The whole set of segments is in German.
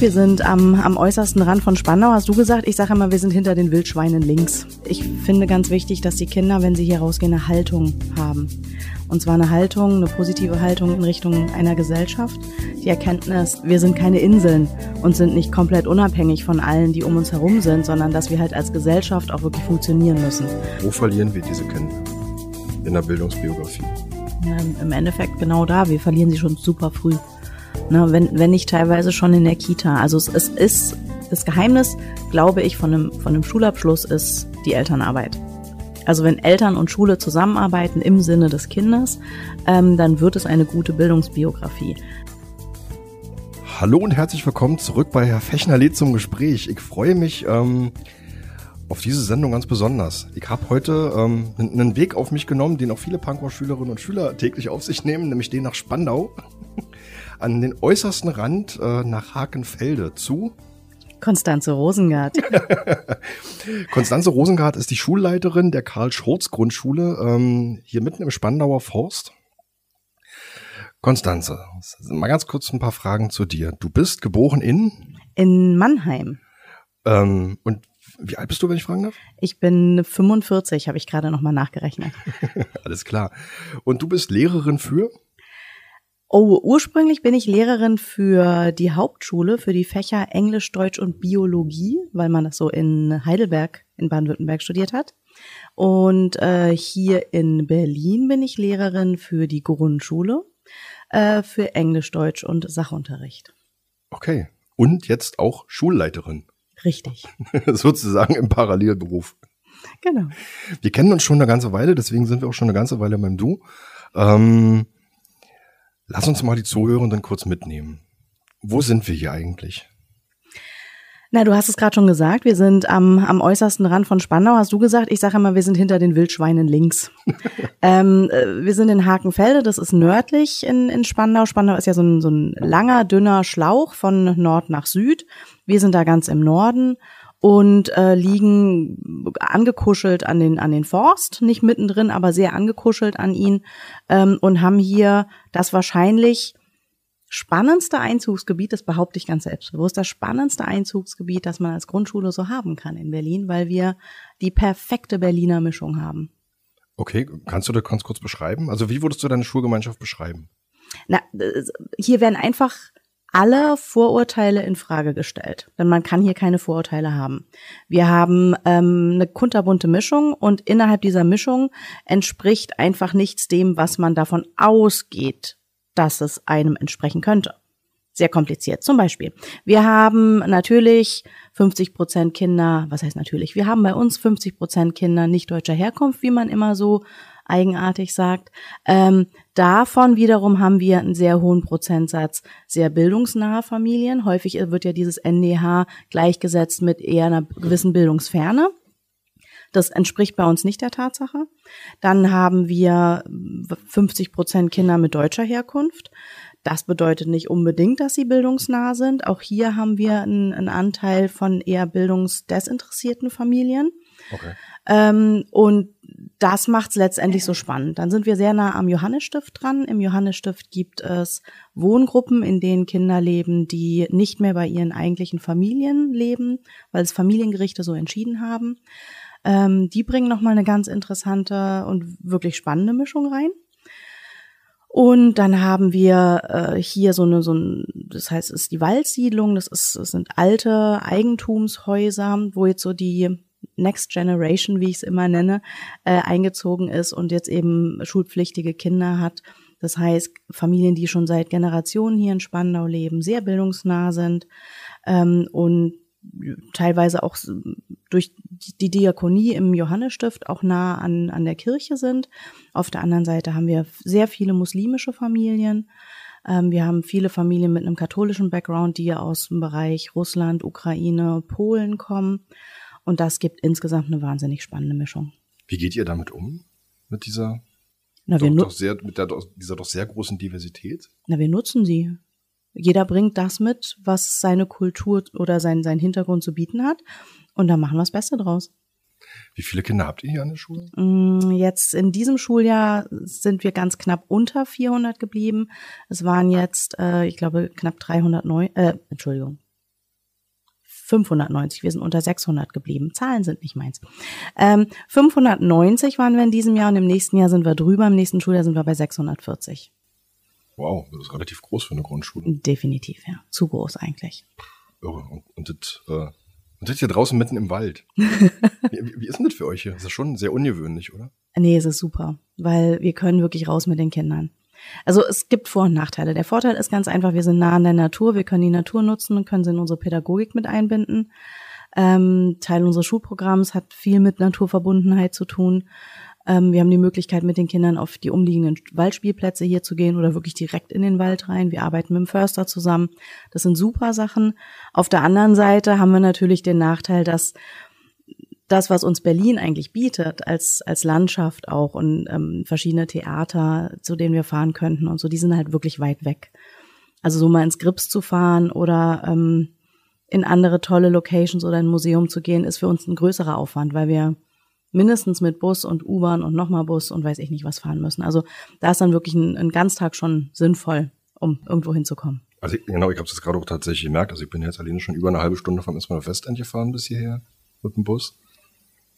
Wir sind am, am äußersten Rand von Spandau, hast du gesagt. Ich sage immer, wir sind hinter den Wildschweinen links. Ich finde ganz wichtig, dass die Kinder, wenn sie hier rausgehen, eine Haltung haben. Und zwar eine Haltung, eine positive Haltung in Richtung einer Gesellschaft. Die Erkenntnis, wir sind keine Inseln und sind nicht komplett unabhängig von allen, die um uns herum sind, sondern dass wir halt als Gesellschaft auch wirklich funktionieren müssen. Wo verlieren wir diese Kinder? In der Bildungsbiografie. Im Endeffekt genau da. Wir verlieren sie schon super früh. Ne, wenn, wenn nicht teilweise schon in der Kita. Also es, es ist das Geheimnis, glaube ich, von einem, von einem Schulabschluss ist die Elternarbeit. Also wenn Eltern und Schule zusammenarbeiten im Sinne des Kindes, ähm, dann wird es eine gute Bildungsbiografie. Hallo und herzlich willkommen zurück bei Herr Fechner lädt zum Gespräch. Ich freue mich ähm, auf diese Sendung ganz besonders. Ich habe heute ähm, einen Weg auf mich genommen, den auch viele Pankow-Schülerinnen und Schüler täglich auf sich nehmen, nämlich den nach Spandau an den äußersten Rand äh, nach Hakenfelde zu. Konstanze Rosengart. Konstanze Rosengart ist die Schulleiterin der Karl-Schurz-Grundschule ähm, hier mitten im Spandauer Forst. Konstanze, mal ganz kurz ein paar Fragen zu dir. Du bist geboren in? In Mannheim. Ähm, und wie alt bist du, wenn ich fragen darf? Ich bin 45, habe ich gerade nochmal nachgerechnet. Alles klar. Und du bist Lehrerin für? Oh, ursprünglich bin ich Lehrerin für die Hauptschule, für die Fächer Englisch, Deutsch und Biologie, weil man das so in Heidelberg in Baden-Württemberg studiert hat. Und äh, hier in Berlin bin ich Lehrerin für die Grundschule, äh, für Englisch, Deutsch und Sachunterricht. Okay. Und jetzt auch Schulleiterin. Richtig. Sozusagen im Parallelberuf. Genau. Wir kennen uns schon eine ganze Weile, deswegen sind wir auch schon eine ganze Weile beim Du. Ähm, Lass uns mal die Zuhörenden kurz mitnehmen. Wo sind wir hier eigentlich? Na, du hast es gerade schon gesagt, wir sind am, am äußersten Rand von Spandau, hast du gesagt. Ich sage immer, wir sind hinter den Wildschweinen links. ähm, äh, wir sind in Hakenfelde, das ist nördlich in, in Spandau. Spandau ist ja so ein, so ein langer, dünner Schlauch von Nord nach Süd. Wir sind da ganz im Norden und äh, liegen angekuschelt an den an den Forst, nicht mittendrin, aber sehr angekuschelt an ihn ähm, und haben hier das wahrscheinlich spannendste Einzugsgebiet, das behaupte ich ganz selbstbewusst, das spannendste Einzugsgebiet, das man als Grundschule so haben kann in Berlin, weil wir die perfekte Berliner Mischung haben. Okay, kannst du das ganz kurz beschreiben? Also wie würdest du deine Schulgemeinschaft beschreiben? Na, äh, hier werden einfach alle Vorurteile in Frage gestellt, denn man kann hier keine Vorurteile haben. Wir haben ähm, eine kunterbunte Mischung und innerhalb dieser Mischung entspricht einfach nichts dem, was man davon ausgeht, dass es einem entsprechen könnte. Sehr kompliziert. Zum Beispiel, wir haben natürlich 50 Prozent Kinder, was heißt natürlich, wir haben bei uns 50 Prozent Kinder nicht deutscher Herkunft, wie man immer so eigenartig sagt. Ähm, davon wiederum haben wir einen sehr hohen Prozentsatz sehr bildungsnahe Familien. Häufig wird ja dieses NDH gleichgesetzt mit eher einer gewissen Bildungsferne. Das entspricht bei uns nicht der Tatsache. Dann haben wir 50 Prozent Kinder mit deutscher Herkunft. Das bedeutet nicht unbedingt, dass sie bildungsnah sind. Auch hier haben wir einen, einen Anteil von eher bildungsdesinteressierten Familien. Okay. Ähm, und das macht es letztendlich so spannend. Dann sind wir sehr nah am Johannesstift dran. Im Johannesstift gibt es Wohngruppen, in denen Kinder leben, die nicht mehr bei ihren eigentlichen Familien leben, weil es Familiengerichte so entschieden haben. Ähm, die bringen nochmal eine ganz interessante und wirklich spannende Mischung rein. Und dann haben wir äh, hier so eine, so ein, das heißt, es ist die Waldsiedlung, das ist, das sind alte Eigentumshäuser, wo jetzt so die Next Generation, wie ich es immer nenne, äh, eingezogen ist und jetzt eben schulpflichtige Kinder hat. Das heißt, Familien, die schon seit Generationen hier in Spandau leben, sehr bildungsnah sind ähm, und teilweise auch durch die Diakonie im Johannesstift auch nah an, an der Kirche sind. Auf der anderen Seite haben wir sehr viele muslimische Familien. Ähm, wir haben viele Familien mit einem katholischen Background, die aus dem Bereich Russland, Ukraine, Polen kommen. Und das gibt insgesamt eine wahnsinnig spannende Mischung. Wie geht ihr damit um? Mit dieser, Na, doch, doch sehr, mit der, dieser doch sehr großen Diversität? Na, wir nutzen sie. Jeder bringt das mit, was seine Kultur oder sein, sein Hintergrund zu bieten hat. Und da machen wir das Beste draus. Wie viele Kinder habt ihr hier an der Schule? Mm, jetzt in diesem Schuljahr sind wir ganz knapp unter 400 geblieben. Es waren jetzt, äh, ich glaube, knapp 309, äh, Entschuldigung, 590. Wir sind unter 600 geblieben. Zahlen sind nicht meins. Ähm, 590 waren wir in diesem Jahr und im nächsten Jahr sind wir drüber. Im nächsten Schuljahr sind wir bei 640. Wow, das ist relativ groß für eine Grundschule. Definitiv, ja. Zu groß eigentlich. Irre. Und, und das, äh, und das hier draußen mitten im Wald. wie, wie ist denn das für euch hier? Das ist schon sehr ungewöhnlich, oder? Nee, es ist super, weil wir können wirklich raus mit den Kindern. Also es gibt Vor- und Nachteile. Der Vorteil ist ganz einfach, wir sind nah an der Natur, wir können die Natur nutzen und können sie in unsere Pädagogik mit einbinden. Ähm, Teil unseres Schulprogramms hat viel mit Naturverbundenheit zu tun. Ähm, wir haben die Möglichkeit, mit den Kindern auf die umliegenden Waldspielplätze hier zu gehen oder wirklich direkt in den Wald rein. Wir arbeiten mit dem Förster zusammen. Das sind super Sachen. Auf der anderen Seite haben wir natürlich den Nachteil, dass das, was uns Berlin eigentlich bietet, als, als Landschaft auch und ähm, verschiedene Theater, zu denen wir fahren könnten und so, die sind halt wirklich weit weg. Also so mal ins Grips zu fahren oder ähm, in andere tolle Locations oder ein Museum zu gehen, ist für uns ein größerer Aufwand, weil wir mindestens mit Bus und U-Bahn und nochmal Bus und weiß ich nicht was fahren müssen. Also da ist dann wirklich ein, ein Ganztag schon sinnvoll, um irgendwo hinzukommen. Also genau, ich habe es gerade auch tatsächlich gemerkt. Also ich bin jetzt alleine schon über eine halbe Stunde vom Ismaner Westend gefahren bis hierher mit dem Bus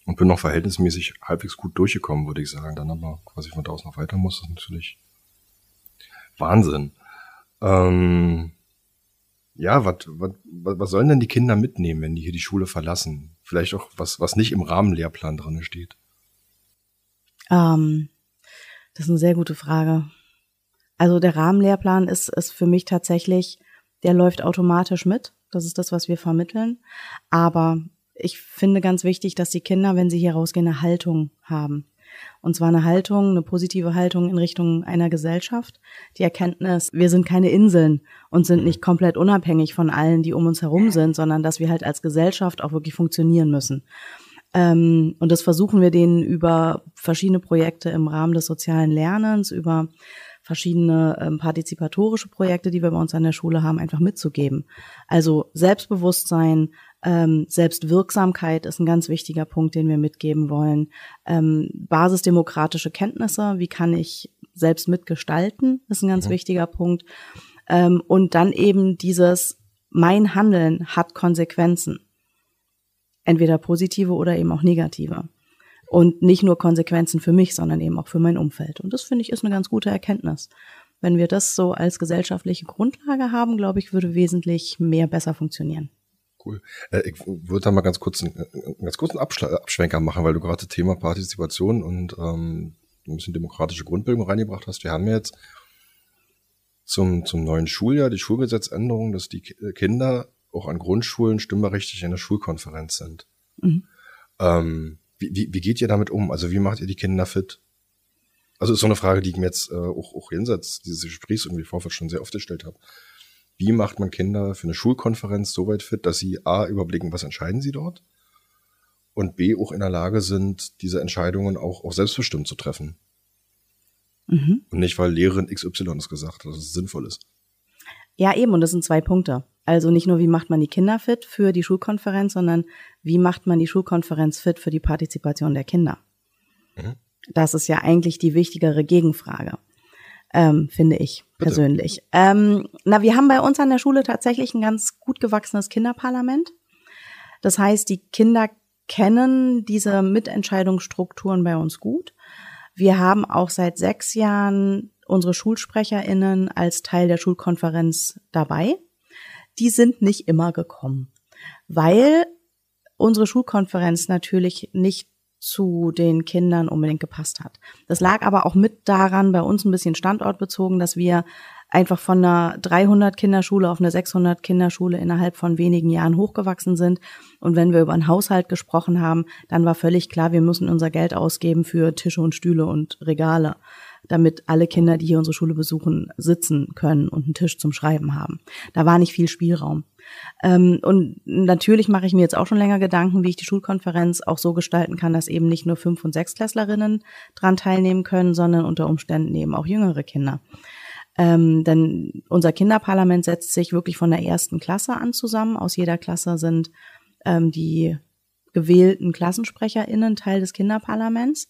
und bin noch verhältnismäßig halbwegs gut durchgekommen, würde ich sagen. Dann aber quasi von da aus noch weiter muss, das ist natürlich Wahnsinn. Ähm, ja, was, was, sollen denn die Kinder mitnehmen, wenn die hier die Schule verlassen? Vielleicht auch was, was nicht im Rahmenlehrplan drin steht. Ähm, das ist eine sehr gute Frage. Also der Rahmenlehrplan ist, ist für mich tatsächlich, der läuft automatisch mit. Das ist das, was wir vermitteln. Aber ich finde ganz wichtig, dass die Kinder, wenn sie hier rausgehen, eine Haltung haben. Und zwar eine Haltung, eine positive Haltung in Richtung einer Gesellschaft. Die Erkenntnis, wir sind keine Inseln und sind nicht komplett unabhängig von allen, die um uns herum sind, sondern dass wir halt als Gesellschaft auch wirklich funktionieren müssen. Ähm, und das versuchen wir denen über verschiedene Projekte im Rahmen des sozialen Lernens, über verschiedene ähm, partizipatorische Projekte, die wir bei uns an der Schule haben, einfach mitzugeben. Also Selbstbewusstsein, ähm, Selbstwirksamkeit ist ein ganz wichtiger Punkt, den wir mitgeben wollen. Ähm, basisdemokratische Kenntnisse, wie kann ich selbst mitgestalten, ist ein ganz mhm. wichtiger Punkt. Ähm, und dann eben dieses, mein Handeln hat Konsequenzen. Entweder positive oder eben auch negative. Und nicht nur Konsequenzen für mich, sondern eben auch für mein Umfeld. Und das finde ich ist eine ganz gute Erkenntnis. Wenn wir das so als gesellschaftliche Grundlage haben, glaube ich, würde wesentlich mehr besser funktionieren. Cool. Äh, ich würde da mal ganz kurz einen, ganz kurzen Abschwenker machen, weil du gerade Thema Partizipation und ähm, ein bisschen demokratische Grundbildung reingebracht hast. Wir haben jetzt zum, zum neuen Schuljahr die Schulgesetzänderung, dass die Kinder auch an Grundschulen stimmberechtigt in der Schulkonferenz sind. Mhm. Ähm, wie, wie, wie geht ihr damit um? Also wie macht ihr die Kinder fit? Also ist so eine Frage, die ich mir jetzt äh, auch, auch jenseits dieses Gesprächs irgendwie vorfeld schon sehr oft gestellt habe wie macht man Kinder für eine Schulkonferenz so weit fit, dass sie A, überblicken, was entscheiden sie dort und B, auch in der Lage sind, diese Entscheidungen auch, auch selbstbestimmt zu treffen. Mhm. Und nicht, weil Lehrerin XY es gesagt hat, dass es sinnvoll ist. Ja, eben, und das sind zwei Punkte. Also nicht nur, wie macht man die Kinder fit für die Schulkonferenz, sondern wie macht man die Schulkonferenz fit für die Partizipation der Kinder. Mhm. Das ist ja eigentlich die wichtigere Gegenfrage ähm, finde ich Bitte. persönlich. Ähm, na, wir haben bei uns an der Schule tatsächlich ein ganz gut gewachsenes Kinderparlament. Das heißt, die Kinder kennen diese Mitentscheidungsstrukturen bei uns gut. Wir haben auch seit sechs Jahren unsere SchulsprecherInnen als Teil der Schulkonferenz dabei. Die sind nicht immer gekommen, weil unsere Schulkonferenz natürlich nicht zu den Kindern unbedingt gepasst hat. Das lag aber auch mit daran, bei uns ein bisschen standortbezogen, dass wir einfach von einer 300 Kinderschule auf eine 600 Kinderschule innerhalb von wenigen Jahren hochgewachsen sind. Und wenn wir über einen Haushalt gesprochen haben, dann war völlig klar, wir müssen unser Geld ausgeben für Tische und Stühle und Regale, damit alle Kinder, die hier unsere Schule besuchen, sitzen können und einen Tisch zum Schreiben haben. Da war nicht viel Spielraum. Ähm, und natürlich mache ich mir jetzt auch schon länger Gedanken, wie ich die Schulkonferenz auch so gestalten kann, dass eben nicht nur Fünf- und Sechsklässlerinnen dran teilnehmen können, sondern unter Umständen eben auch jüngere Kinder. Ähm, denn unser Kinderparlament setzt sich wirklich von der ersten Klasse an zusammen. Aus jeder Klasse sind ähm, die gewählten KlassensprecherInnen Teil des Kinderparlaments.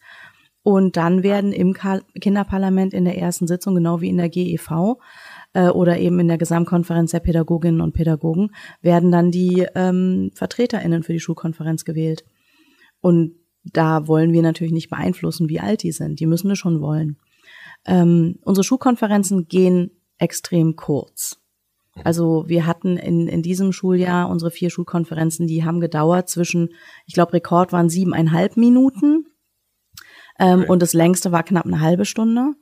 Und dann werden im Kinderparlament in der ersten Sitzung, genau wie in der GEV, äh, oder eben in der Gesamtkonferenz der Pädagoginnen und Pädagogen, werden dann die ähm, VertreterInnen für die Schulkonferenz gewählt. Und da wollen wir natürlich nicht beeinflussen, wie alt die sind. Die müssen wir schon wollen. Ähm, unsere Schulkonferenzen gehen extrem kurz. Also wir hatten in, in diesem Schuljahr unsere vier Schulkonferenzen, die haben gedauert zwischen, ich glaube, Rekord waren siebeneinhalb Minuten ähm, okay. und das längste war knapp eine halbe Stunde.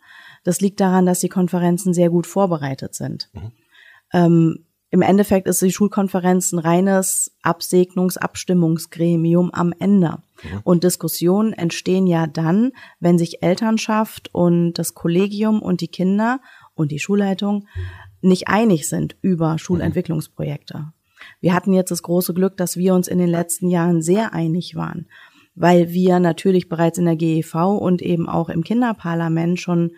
Das liegt daran, dass die Konferenzen sehr gut vorbereitet sind. Mhm. Ähm, Im Endeffekt ist die Schulkonferenz ein reines Absegnungs-Abstimmungsgremium am Ende. Mhm. Und Diskussionen entstehen ja dann, wenn sich Elternschaft und das Kollegium und die Kinder und die Schulleitung nicht einig sind über Schulentwicklungsprojekte. Wir hatten jetzt das große Glück, dass wir uns in den letzten Jahren sehr einig waren, weil wir natürlich bereits in der GEV und eben auch im Kinderparlament schon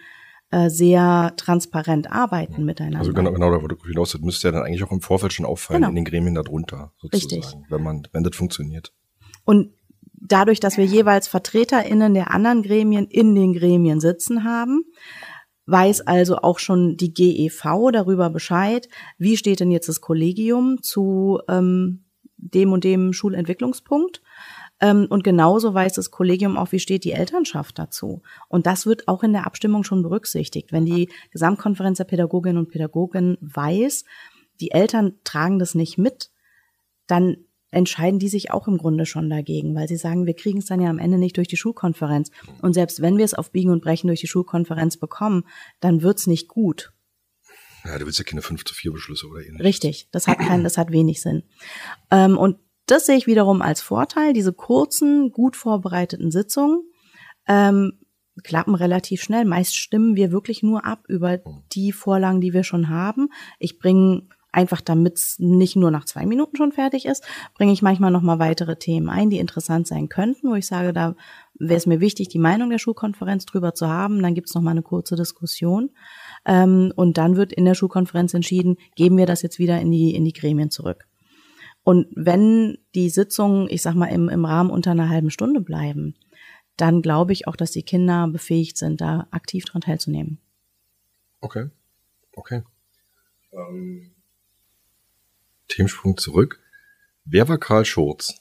äh, sehr transparent arbeiten miteinander. Also genau, genau da, du hinaus das müsste ja dann eigentlich auch im Vorfeld schon auffallen, genau. in den Gremien darunter, sozusagen, Richtig. wenn man, wenn das funktioniert. Und dadurch, dass wir jeweils VertreterInnen der anderen Gremien in den Gremien sitzen haben, weiß also auch schon die GEV darüber Bescheid, wie steht denn jetzt das Kollegium zu ähm, dem und dem Schulentwicklungspunkt und genauso weiß das Kollegium auch, wie steht die Elternschaft dazu. Und das wird auch in der Abstimmung schon berücksichtigt. Wenn die Gesamtkonferenz der Pädagoginnen und Pädagogen weiß, die Eltern tragen das nicht mit, dann entscheiden die sich auch im Grunde schon dagegen, weil sie sagen, wir kriegen es dann ja am Ende nicht durch die Schulkonferenz. Und selbst wenn wir es auf Biegen und Brechen durch die Schulkonferenz bekommen, dann wird's nicht gut. Ja, du willst ja keine 5 zu 4 Beschlüsse oder ähnliches. Richtig, das hat keinen, das hat wenig Sinn. Ähm, und das sehe ich wiederum als Vorteil. Diese kurzen, gut vorbereiteten Sitzungen ähm, klappen relativ schnell. Meist stimmen wir wirklich nur ab über die Vorlagen, die wir schon haben. Ich bringe einfach, damit es nicht nur nach zwei Minuten schon fertig ist, bringe ich manchmal noch mal weitere Themen ein, die interessant sein könnten, wo ich sage, da wäre es mir wichtig, die Meinung der Schulkonferenz drüber zu haben. Dann gibt es noch mal eine kurze Diskussion. Ähm, und dann wird in der Schulkonferenz entschieden, geben wir das jetzt wieder in die, in die Gremien zurück. Und wenn die Sitzungen, ich sag mal, im, im Rahmen unter einer halben Stunde bleiben, dann glaube ich auch, dass die Kinder befähigt sind, da aktiv dran teilzunehmen. Okay. Okay. Ähm, Themensprung zurück. Wer war Karl Schurz?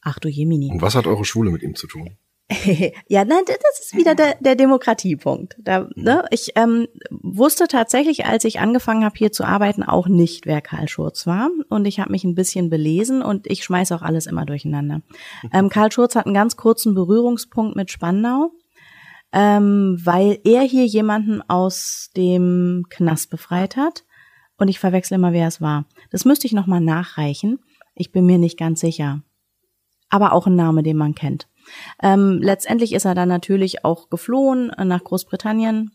Ach du Jemini. Und was hat eure Schule mit ihm zu tun? ja, nein, das ist wieder der, der Demokratiepunkt. Da, ne, ich ähm, wusste tatsächlich, als ich angefangen habe, hier zu arbeiten, auch nicht, wer Karl Schurz war. Und ich habe mich ein bisschen belesen und ich schmeiße auch alles immer durcheinander. Ähm, Karl Schurz hat einen ganz kurzen Berührungspunkt mit Spandau, ähm, weil er hier jemanden aus dem Knast befreit hat. Und ich verwechsel immer, wer es war. Das müsste ich nochmal nachreichen. Ich bin mir nicht ganz sicher. Aber auch ein Name, den man kennt. Ähm, letztendlich ist er dann natürlich auch geflohen nach Großbritannien,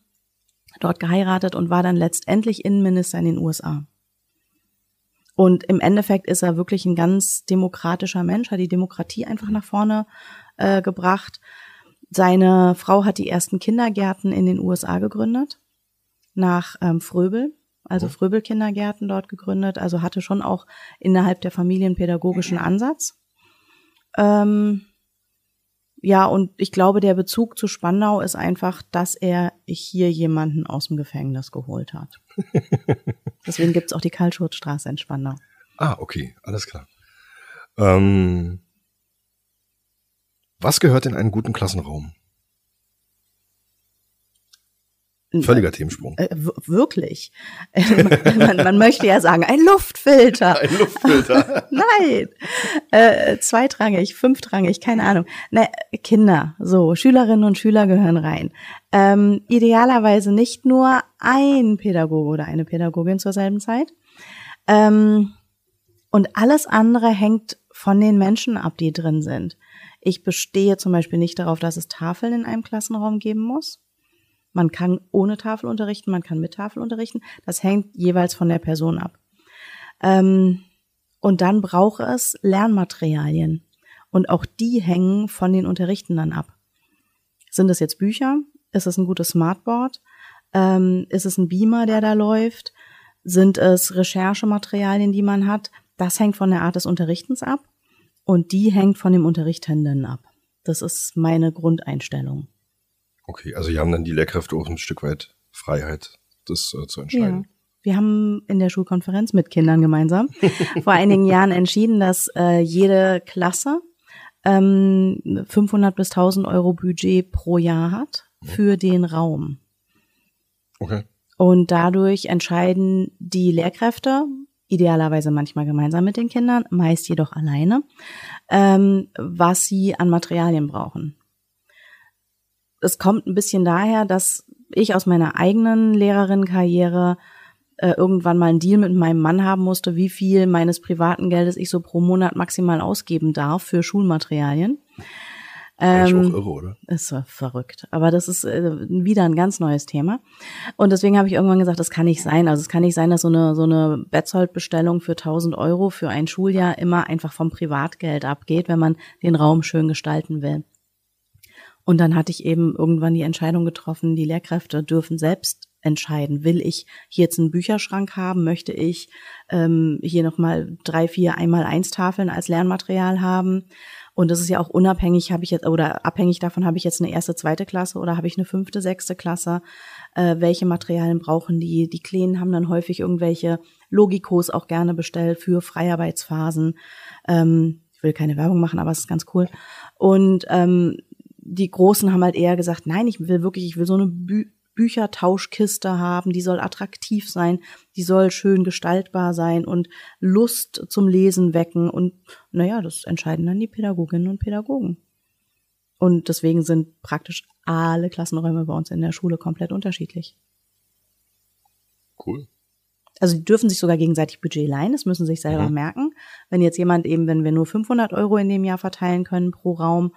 dort geheiratet und war dann letztendlich Innenminister in den USA. Und im Endeffekt ist er wirklich ein ganz demokratischer Mensch, hat die Demokratie einfach nach vorne äh, gebracht. Seine Frau hat die ersten Kindergärten in den USA gegründet, nach ähm, Fröbel, also mhm. Fröbel-Kindergärten dort gegründet, also hatte schon auch innerhalb der Familienpädagogischen Ansatz. Ähm, ja, und ich glaube, der Bezug zu Spandau ist einfach, dass er hier jemanden aus dem Gefängnis geholt hat. Deswegen gibt's auch die Karl-Schurz-Straße in Spandau. Ah, okay, alles klar. Ähm, was gehört in einen guten Klassenraum? Völliger Themensprung. Äh, wirklich. man, man, möchte ja sagen, ein Luftfilter. Ein Luftfilter. Nein. Äh, zweitrangig, fünftrangig, keine Ahnung. Ne, Kinder, so, Schülerinnen und Schüler gehören rein. Ähm, idealerweise nicht nur ein Pädagoge oder eine Pädagogin zur selben Zeit. Ähm, und alles andere hängt von den Menschen ab, die drin sind. Ich bestehe zum Beispiel nicht darauf, dass es Tafeln in einem Klassenraum geben muss. Man kann ohne Tafel unterrichten, man kann mit Tafel unterrichten. Das hängt jeweils von der Person ab. Ähm, und dann braucht es Lernmaterialien. Und auch die hängen von den Unterrichtenden ab. Sind es jetzt Bücher? Ist es ein gutes Smartboard? Ähm, ist es ein Beamer, der da läuft? Sind es Recherchematerialien, die man hat? Das hängt von der Art des Unterrichtens ab. Und die hängt von dem Unterrichtenden ab. Das ist meine Grundeinstellung. Okay, also hier haben dann die Lehrkräfte auch ein Stück weit Freiheit, das äh, zu entscheiden. Ja. Wir haben in der Schulkonferenz mit Kindern gemeinsam vor einigen Jahren entschieden, dass äh, jede Klasse ähm, 500 bis 1000 Euro Budget pro Jahr hat für den Raum. Okay. Und dadurch entscheiden die Lehrkräfte, idealerweise manchmal gemeinsam mit den Kindern, meist jedoch alleine, ähm, was sie an Materialien brauchen. Es kommt ein bisschen daher, dass ich aus meiner eigenen Lehrerinnenkarriere äh, irgendwann mal einen Deal mit meinem Mann haben musste, wie viel meines privaten Geldes ich so pro Monat maximal ausgeben darf für Schulmaterialien. Ähm, ist auch irre, oder? Ist verrückt. Aber das ist äh, wieder ein ganz neues Thema. Und deswegen habe ich irgendwann gesagt, das kann nicht sein. Also es kann nicht sein, dass so eine, so eine Betzold-Bestellung für 1000 Euro für ein Schuljahr immer einfach vom Privatgeld abgeht, wenn man den Raum schön gestalten will. Und dann hatte ich eben irgendwann die Entscheidung getroffen, die Lehrkräfte dürfen selbst entscheiden. Will ich hier jetzt einen Bücherschrank haben? Möchte ich ähm, hier nochmal drei, vier einmal eins Tafeln als Lernmaterial haben? Und das ist ja auch unabhängig, habe ich jetzt, oder abhängig davon, habe ich jetzt eine erste, zweite Klasse oder habe ich eine fünfte, sechste Klasse? Äh, welche Materialien brauchen die? Die Kleinen haben dann häufig irgendwelche Logikos auch gerne bestellt für Freiarbeitsphasen. Ähm, ich will keine Werbung machen, aber es ist ganz cool. Und ähm, die Großen haben halt eher gesagt, nein, ich will wirklich, ich will so eine Bü Büchertauschkiste haben, die soll attraktiv sein, die soll schön gestaltbar sein und Lust zum Lesen wecken. Und naja, das entscheiden dann die Pädagoginnen und Pädagogen. Und deswegen sind praktisch alle Klassenräume bei uns in der Schule komplett unterschiedlich. Cool. Also die dürfen sich sogar gegenseitig Budget leihen, das müssen sie sich selber mhm. merken. Wenn jetzt jemand eben, wenn wir nur 500 Euro in dem Jahr verteilen können pro Raum,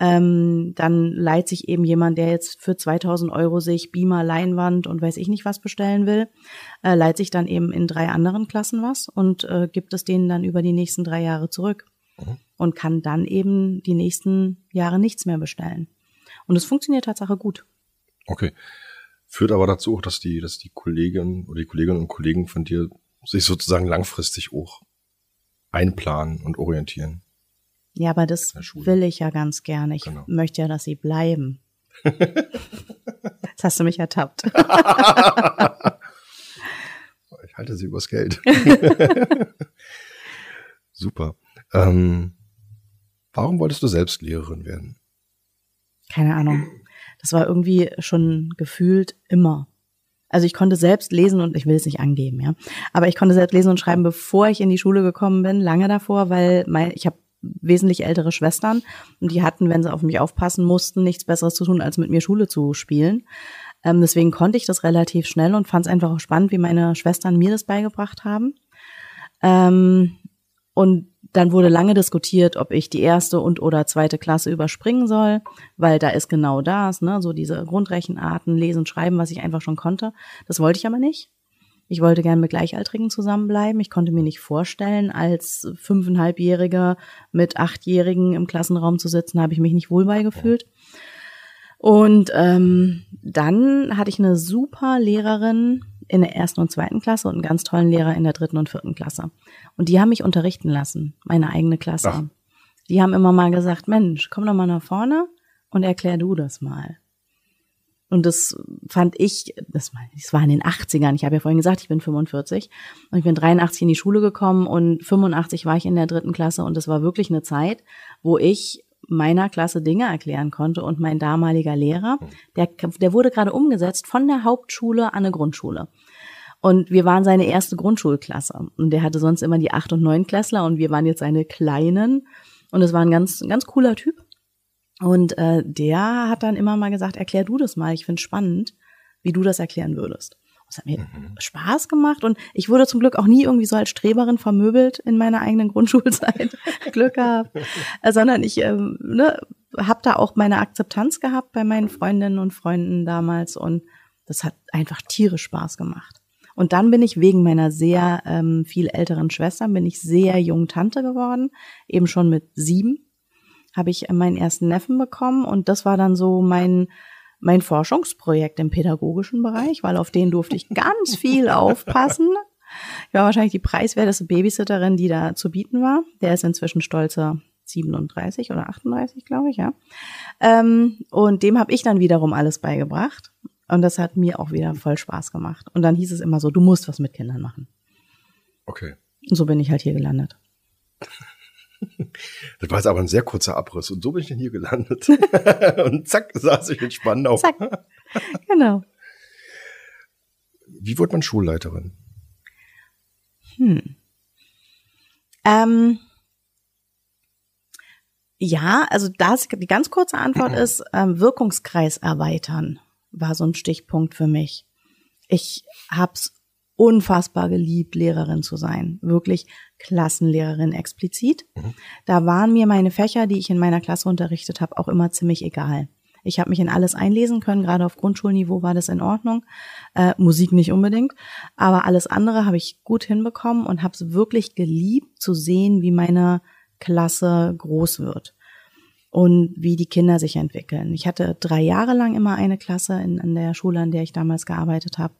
ähm, dann leiht sich eben jemand, der jetzt für 2000 Euro sich Beamer, Leinwand und weiß ich nicht was bestellen will, äh, leiht sich dann eben in drei anderen Klassen was und äh, gibt es denen dann über die nächsten drei Jahre zurück mhm. und kann dann eben die nächsten Jahre nichts mehr bestellen. Und es funktioniert Tatsache gut. Okay. Führt aber dazu auch, dass die, dass die Kolleginnen oder die Kolleginnen und Kollegen von dir sich sozusagen langfristig auch einplanen und orientieren. Ja, aber das will ich ja ganz gerne. Ich genau. möchte ja, dass sie bleiben. Jetzt hast du mich ertappt. ich halte sie übers Geld. Super. Ähm, warum wolltest du selbst Lehrerin werden? Keine Ahnung. Das war irgendwie schon gefühlt immer. Also ich konnte selbst lesen und ich will es nicht angeben, ja. Aber ich konnte selbst lesen und schreiben, bevor ich in die Schule gekommen bin, lange davor, weil mein, ich habe wesentlich ältere Schwestern und die hatten, wenn sie auf mich aufpassen mussten, nichts Besseres zu tun, als mit mir Schule zu spielen. Ähm, deswegen konnte ich das relativ schnell und fand es einfach auch spannend, wie meine Schwestern mir das beigebracht haben. Ähm, und dann wurde lange diskutiert, ob ich die erste und oder zweite Klasse überspringen soll, weil da ist genau das, ne, so diese Grundrechenarten, Lesen, Schreiben, was ich einfach schon konnte. Das wollte ich aber nicht. Ich wollte gern mit Gleichaltrigen zusammenbleiben. Ich konnte mir nicht vorstellen, als fünfeinhalbjähriger mit achtjährigen im Klassenraum zu sitzen, habe ich mich nicht wohl beigefühlt. Und ähm, dann hatte ich eine super Lehrerin in der ersten und zweiten Klasse und einen ganz tollen Lehrer in der dritten und vierten Klasse. Und die haben mich unterrichten lassen, meine eigene Klasse. Ach. Die haben immer mal gesagt, Mensch, komm doch mal nach vorne und erklär du das mal. Und das fand ich, das, war in den 80ern, ich habe ja vorhin gesagt, ich bin 45 und ich bin 83 in die Schule gekommen und 85 war ich in der dritten Klasse und das war wirklich eine Zeit, wo ich meiner Klasse Dinge erklären konnte und mein damaliger Lehrer, der, der wurde gerade umgesetzt von der Hauptschule an eine Grundschule. Und wir waren seine erste Grundschulklasse. Und der hatte sonst immer die acht und neun Klässler und wir waren jetzt seine Kleinen. Und es war ein ganz, ganz cooler Typ. Und äh, der hat dann immer mal gesagt, erklär du das mal, ich finde spannend, wie du das erklären würdest. Das hat mir mhm. Spaß gemacht und ich wurde zum Glück auch nie irgendwie so als Streberin vermöbelt in meiner eigenen Grundschulzeit. Glück gehabt. Äh, sondern ich ähm, ne, habe da auch meine Akzeptanz gehabt bei meinen Freundinnen und Freunden damals und das hat einfach tierisch Spaß gemacht. Und dann bin ich wegen meiner sehr ähm, viel älteren Schwestern, bin ich sehr jung Tante geworden, eben schon mit sieben habe ich meinen ersten Neffen bekommen und das war dann so mein mein Forschungsprojekt im pädagogischen Bereich, weil auf den durfte ich ganz viel aufpassen. Ich war wahrscheinlich die preiswerteste Babysitterin, die da zu bieten war. Der ist inzwischen stolze 37 oder 38, glaube ich, ja. Ähm, und dem habe ich dann wiederum alles beigebracht. Und das hat mir auch wieder voll Spaß gemacht. Und dann hieß es immer so, du musst was mit Kindern machen. Okay. Und so bin ich halt hier gelandet. Das war jetzt aber ein sehr kurzer Abriss. Und so bin ich dann hier gelandet. und zack, saß ich in Spandau. Zack. Genau. Wie wird man Schulleiterin? Hm. Ähm, ja, also das, die ganz kurze Antwort ist, ähm, Wirkungskreis erweitern war so ein Stichpunkt für mich. Ich hab's unfassbar geliebt, Lehrerin zu sein. Wirklich Klassenlehrerin explizit. Mhm. Da waren mir meine Fächer, die ich in meiner Klasse unterrichtet habe, auch immer ziemlich egal. Ich habe mich in alles einlesen können, gerade auf Grundschulniveau war das in Ordnung. Äh, Musik nicht unbedingt, aber alles andere habe ich gut hinbekommen und habe es wirklich geliebt zu sehen, wie meine Klasse groß wird und wie die Kinder sich entwickeln. Ich hatte drei Jahre lang immer eine Klasse in, in der Schule, an der ich damals gearbeitet habe.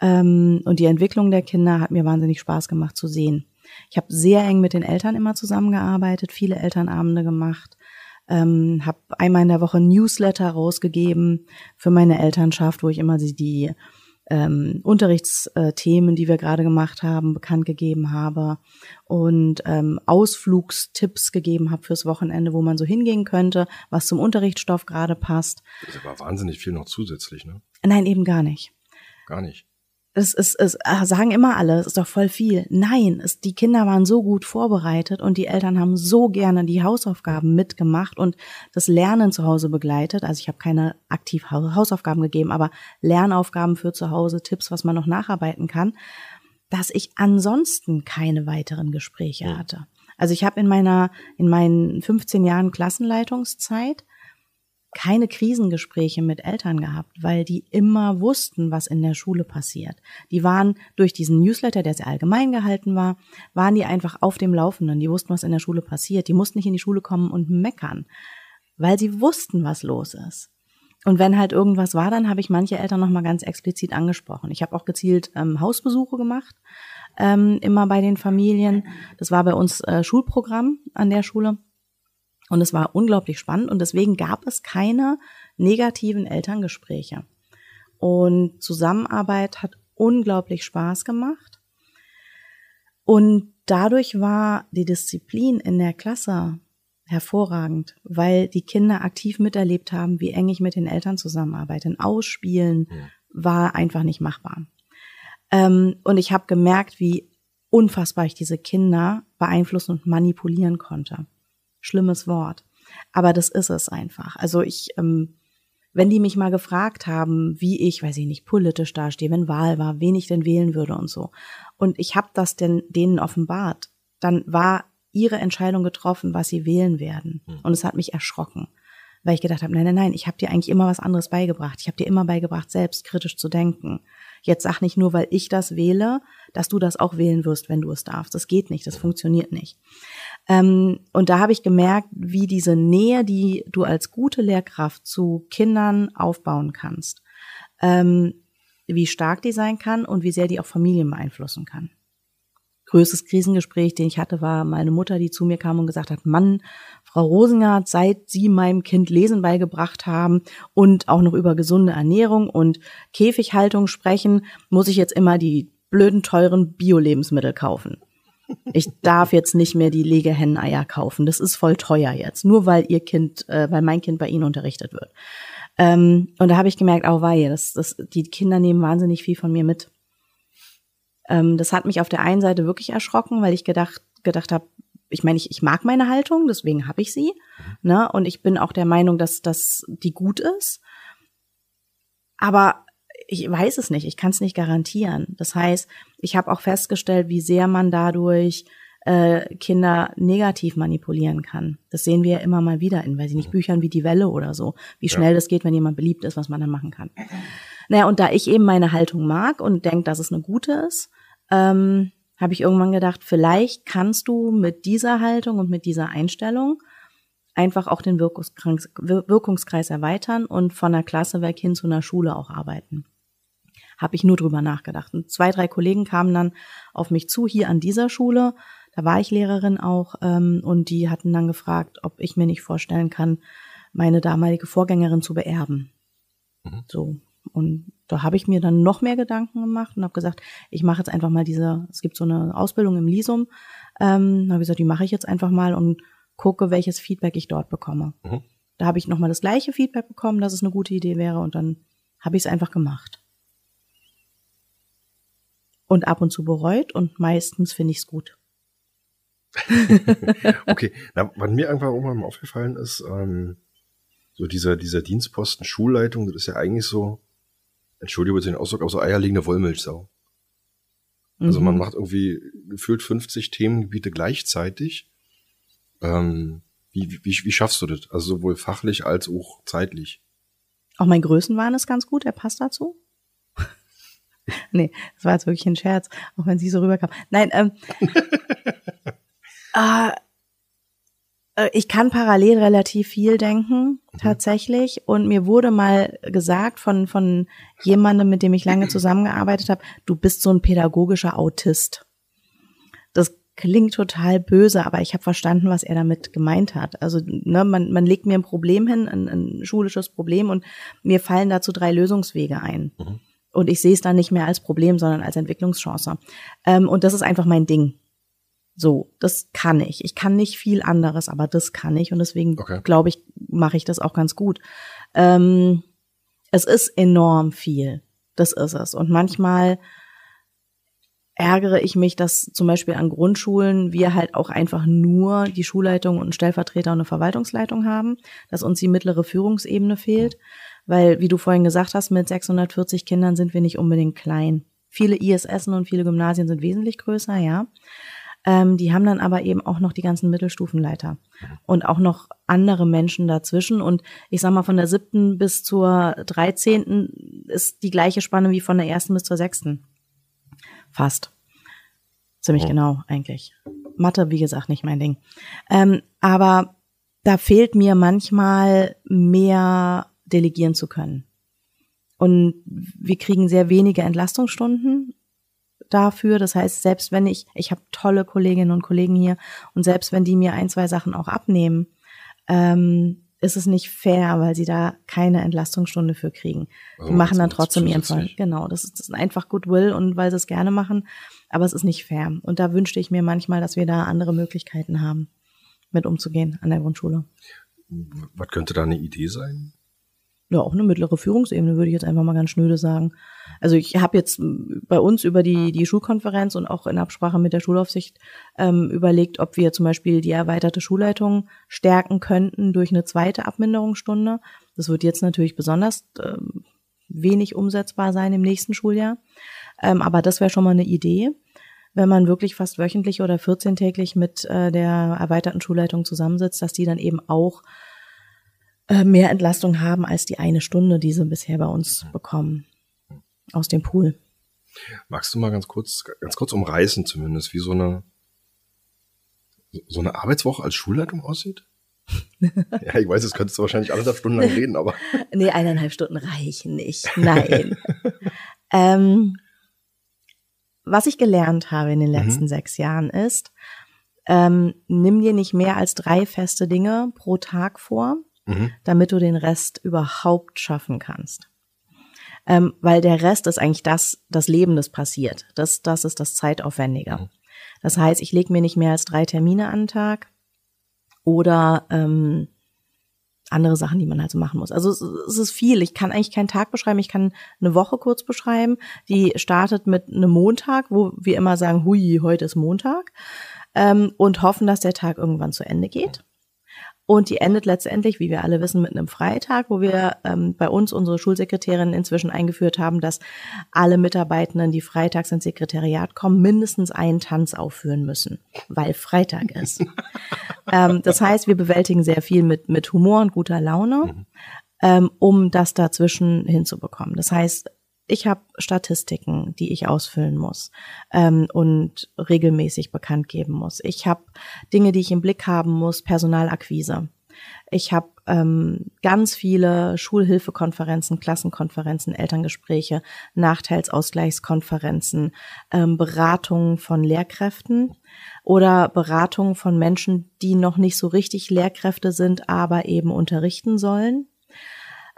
Ähm, und die Entwicklung der Kinder hat mir wahnsinnig Spaß gemacht zu sehen. Ich habe sehr eng mit den Eltern immer zusammengearbeitet, viele Elternabende gemacht, ähm, habe einmal in der Woche Newsletter rausgegeben für meine Elternschaft, wo ich immer die ähm, Unterrichtsthemen, die wir gerade gemacht haben, bekannt gegeben habe und ähm, Ausflugstipps gegeben habe fürs Wochenende, wo man so hingehen könnte, was zum Unterrichtsstoff gerade passt. Das ist aber wahnsinnig viel noch zusätzlich, ne? Nein, eben gar nicht. Gar nicht es ist, es äh, sagen immer alle, es ist doch voll viel. Nein, es, die Kinder waren so gut vorbereitet und die Eltern haben so gerne die Hausaufgaben mitgemacht und das Lernen zu Hause begleitet. Also ich habe keine aktiv Hausaufgaben gegeben, aber Lernaufgaben für zu Hause, Tipps, was man noch nacharbeiten kann, dass ich ansonsten keine weiteren Gespräche hatte. Also ich habe in meiner, in meinen 15 Jahren Klassenleitungszeit keine Krisengespräche mit Eltern gehabt, weil die immer wussten, was in der Schule passiert. Die waren durch diesen Newsletter, der sehr allgemein gehalten war, waren die einfach auf dem Laufenden. Die wussten, was in der Schule passiert. Die mussten nicht in die Schule kommen und meckern, weil sie wussten, was los ist. Und wenn halt irgendwas war, dann habe ich manche Eltern nochmal ganz explizit angesprochen. Ich habe auch gezielt ähm, Hausbesuche gemacht, ähm, immer bei den Familien. Das war bei uns äh, Schulprogramm an der Schule. Und es war unglaublich spannend und deswegen gab es keine negativen Elterngespräche. Und Zusammenarbeit hat unglaublich Spaß gemacht. Und dadurch war die Disziplin in der Klasse hervorragend, weil die Kinder aktiv miterlebt haben, wie eng ich mit den Eltern zusammenarbeite. Ein Ausspielen ja. war einfach nicht machbar. Ähm, und ich habe gemerkt, wie unfassbar ich diese Kinder beeinflussen und manipulieren konnte schlimmes Wort. Aber das ist es einfach. Also ich, ähm, wenn die mich mal gefragt haben, wie ich, weiß ich nicht, politisch dastehe, wenn Wahl war, wen ich denn wählen würde und so, und ich habe das denn denen offenbart, dann war ihre Entscheidung getroffen, was sie wählen werden. Hm. Und es hat mich erschrocken, weil ich gedacht habe, nein, nein, nein, ich habe dir eigentlich immer was anderes beigebracht. Ich habe dir immer beigebracht, selbstkritisch zu denken. Jetzt sag nicht nur, weil ich das wähle, dass du das auch wählen wirst, wenn du es darfst. Das geht nicht, das funktioniert nicht. Ähm, und da habe ich gemerkt, wie diese Nähe, die du als gute Lehrkraft zu Kindern aufbauen kannst, ähm, wie stark die sein kann und wie sehr die auch Familien beeinflussen kann. Größtes Krisengespräch, den ich hatte, war meine Mutter, die zu mir kam und gesagt hat, Mann, Frau Rosinger, seit Sie meinem Kind Lesen beigebracht haben und auch noch über gesunde Ernährung und Käfighaltung sprechen, muss ich jetzt immer die blöden, teuren Bio-Lebensmittel kaufen. Ich darf jetzt nicht mehr die Legehenneneier kaufen. Das ist voll teuer jetzt, nur weil ihr Kind, äh, weil mein Kind bei Ihnen unterrichtet wird. Ähm, und da habe ich gemerkt, oh weia, das, das, die Kinder nehmen wahnsinnig viel von mir mit. Ähm, das hat mich auf der einen Seite wirklich erschrocken, weil ich gedacht, gedacht habe, ich meine, ich, ich mag meine Haltung, deswegen habe ich sie. Ne? Und ich bin auch der Meinung, dass, dass die gut ist. Aber ich weiß es nicht, ich kann es nicht garantieren. Das heißt, ich habe auch festgestellt, wie sehr man dadurch äh, Kinder negativ manipulieren kann. Das sehen wir ja immer mal wieder in, weiß ich nicht, mhm. Büchern wie Die Welle oder so, wie schnell ja. das geht, wenn jemand beliebt ist, was man dann machen kann. Naja, und da ich eben meine Haltung mag und denke, dass es eine gute ist, ähm, habe ich irgendwann gedacht, vielleicht kannst du mit dieser Haltung und mit dieser Einstellung einfach auch den Wirkungskreis, Wirkungskreis erweitern und von der Klasse weg hin zu einer Schule auch arbeiten habe ich nur drüber nachgedacht. Und zwei, drei Kollegen kamen dann auf mich zu, hier an dieser Schule. Da war ich Lehrerin auch ähm, und die hatten dann gefragt, ob ich mir nicht vorstellen kann, meine damalige Vorgängerin zu beerben. Mhm. So. Und da habe ich mir dann noch mehr Gedanken gemacht und habe gesagt, ich mache jetzt einfach mal diese, es gibt so eine Ausbildung im Lisum, ähm, habe ich gesagt, die mache ich jetzt einfach mal und gucke, welches Feedback ich dort bekomme. Mhm. Da habe ich nochmal das gleiche Feedback bekommen, dass es eine gute Idee wäre und dann habe ich es einfach gemacht. Und ab und zu bereut und meistens finde ich es gut. okay, Na, was mir einfach irgendwann mal aufgefallen ist, ähm, so dieser, dieser Dienstposten Schulleitung, das ist ja eigentlich so, Entschuldigung den Ausdruck, aber so eierlegende Wollmilchsau. Also man mhm. macht irgendwie gefühlt 50 Themengebiete gleichzeitig. Ähm, wie, wie, wie schaffst du das? Also sowohl fachlich als auch zeitlich. Auch mein Größenwahn ist ganz gut, er passt dazu. nee, das war jetzt wirklich ein Scherz, auch wenn sie so rüberkam. Nein, ähm, äh, äh, ich kann parallel relativ viel denken, mhm. tatsächlich. Und mir wurde mal gesagt von, von jemandem, mit dem ich lange zusammengearbeitet habe, du bist so ein pädagogischer Autist. Das klingt total böse, aber ich habe verstanden, was er damit gemeint hat. Also ne, man, man legt mir ein Problem hin, ein, ein schulisches Problem, und mir fallen dazu drei Lösungswege ein. Mhm. Und ich sehe es dann nicht mehr als Problem, sondern als Entwicklungschance. Ähm, und das ist einfach mein Ding. So, das kann ich. Ich kann nicht viel anderes, aber das kann ich und deswegen okay. glaube ich, mache ich das auch ganz gut. Ähm, es ist enorm viel. Das ist es. Und manchmal ärgere ich mich, dass zum Beispiel an Grundschulen wir halt auch einfach nur die Schulleitung und einen Stellvertreter und eine Verwaltungsleitung haben, dass uns die mittlere Führungsebene fehlt, weil, wie du vorhin gesagt hast, mit 640 Kindern sind wir nicht unbedingt klein. Viele ISS und viele Gymnasien sind wesentlich größer, ja. Ähm, die haben dann aber eben auch noch die ganzen Mittelstufenleiter und auch noch andere Menschen dazwischen. Und ich sag mal, von der siebten bis zur dreizehnten ist die gleiche Spanne wie von der ersten bis zur sechsten. Fast. Ziemlich oh. genau, eigentlich. Mathe, wie gesagt, nicht mein Ding. Ähm, aber da fehlt mir manchmal mehr delegieren zu können. Und wir kriegen sehr wenige Entlastungsstunden dafür. Das heißt, selbst wenn ich, ich habe tolle Kolleginnen und Kollegen hier und selbst wenn die mir ein, zwei Sachen auch abnehmen, ähm, ist es nicht fair, weil sie da keine Entlastungsstunde für kriegen. Also die machen dann trotzdem ihren Fall. Genau, das ist, das ist einfach Goodwill und weil sie es gerne machen, aber es ist nicht fair. Und da wünschte ich mir manchmal, dass wir da andere Möglichkeiten haben, mit umzugehen an der Grundschule. Was könnte da eine Idee sein? Ja, auch eine mittlere Führungsebene, würde ich jetzt einfach mal ganz schnöde sagen. Also ich habe jetzt bei uns über die, die Schulkonferenz und auch in Absprache mit der Schulaufsicht ähm, überlegt, ob wir zum Beispiel die erweiterte Schulleitung stärken könnten durch eine zweite Abminderungsstunde. Das wird jetzt natürlich besonders ähm, wenig umsetzbar sein im nächsten Schuljahr. Ähm, aber das wäre schon mal eine Idee, wenn man wirklich fast wöchentlich oder 14-täglich mit äh, der erweiterten Schulleitung zusammensitzt, dass die dann eben auch äh, mehr Entlastung haben als die eine Stunde, die sie bisher bei uns bekommen aus dem Pool. Magst du mal ganz kurz, ganz kurz umreißen zumindest, wie so eine, so eine Arbeitswoche als Schulleitung aussieht? ja, ich weiß, es könntest du wahrscheinlich anderthalb Stunden lang reden, aber. nee, eineinhalb Stunden reichen nicht. Nein. ähm, was ich gelernt habe in den letzten mhm. sechs Jahren ist, ähm, nimm dir nicht mehr als drei feste Dinge pro Tag vor mhm. damit du den Rest überhaupt schaffen kannst. Ähm, weil der Rest ist eigentlich das, das Leben, das passiert. Das, das ist das Zeitaufwendige. Mhm. Das heißt, ich lege mir nicht mehr als drei Termine an den Tag oder ähm, andere Sachen, die man halt so machen muss. Also es, ist viel. Ich kann eigentlich keinen Tag beschreiben. Ich kann eine Woche kurz beschreiben. Die startet mit einem Montag, wo wir immer sagen, hui, heute ist Montag. Ähm, und hoffen, dass der Tag irgendwann zu Ende geht. Und die endet letztendlich, wie wir alle wissen, mit einem Freitag, wo wir ähm, bei uns unsere Schulsekretärin inzwischen eingeführt haben, dass alle Mitarbeitenden, die freitags ins Sekretariat kommen, mindestens einen Tanz aufführen müssen, weil Freitag ist. ähm, das heißt, wir bewältigen sehr viel mit, mit Humor und guter Laune, mhm. ähm, um das dazwischen hinzubekommen. Das heißt, ich habe Statistiken, die ich ausfüllen muss ähm, und regelmäßig bekannt geben muss. Ich habe Dinge, die ich im Blick haben muss, Personalakquise. Ich habe ähm, ganz viele Schulhilfekonferenzen, Klassenkonferenzen, Elterngespräche, Nachteilsausgleichskonferenzen, ähm, Beratungen von Lehrkräften oder Beratungen von Menschen, die noch nicht so richtig Lehrkräfte sind, aber eben unterrichten sollen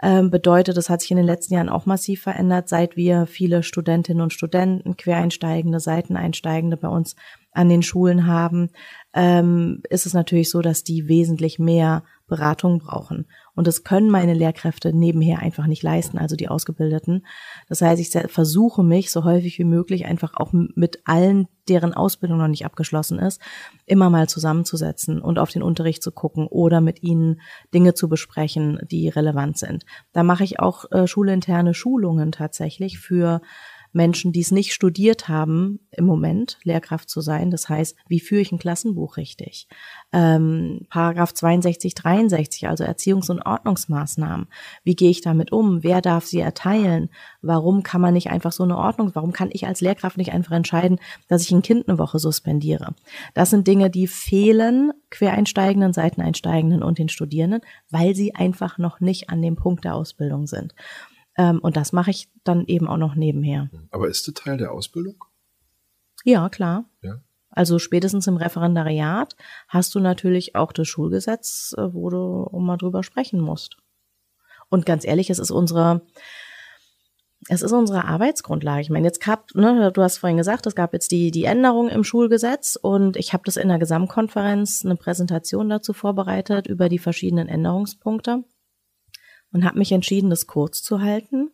ähm, bedeutet, das hat sich in den letzten Jahren auch massiv verändert, seit wir viele Studentinnen und Studenten, Quereinsteigende, Seiteneinsteigende bei uns an den Schulen haben, ähm, ist es natürlich so, dass die wesentlich mehr Beratung brauchen. Und das können meine Lehrkräfte nebenher einfach nicht leisten, also die Ausgebildeten. Das heißt, ich versuche mich so häufig wie möglich einfach auch mit allen, deren Ausbildung noch nicht abgeschlossen ist, immer mal zusammenzusetzen und auf den Unterricht zu gucken oder mit ihnen Dinge zu besprechen, die relevant sind. Da mache ich auch äh, schulinterne Schulungen tatsächlich für Menschen, die es nicht studiert haben, im Moment Lehrkraft zu sein. Das heißt, wie führe ich ein Klassenbuch richtig? Ähm, Paragraph 62, 63, also Erziehungs- und Ordnungsmaßnahmen. Wie gehe ich damit um? Wer darf sie erteilen? Warum kann man nicht einfach so eine Ordnung, warum kann ich als Lehrkraft nicht einfach entscheiden, dass ich ein Kind eine Woche suspendiere? Das sind Dinge, die fehlen Quereinsteigenden, Seiteneinsteigenden und den Studierenden, weil sie einfach noch nicht an dem Punkt der Ausbildung sind. Ähm, und das mache ich dann eben auch noch nebenher. Aber ist das Teil der Ausbildung? Ja, klar. Ja. Also spätestens im Referendariat hast du natürlich auch das Schulgesetz, äh, wo du mal drüber sprechen musst. Und ganz ehrlich, es ist unsere, es ist unsere Arbeitsgrundlage. Ich meine, jetzt gab, ne, du hast vorhin gesagt, es gab jetzt die, die Änderung im Schulgesetz und ich habe das in der Gesamtkonferenz eine Präsentation dazu vorbereitet über die verschiedenen Änderungspunkte und habe mich entschieden, das kurz zu halten,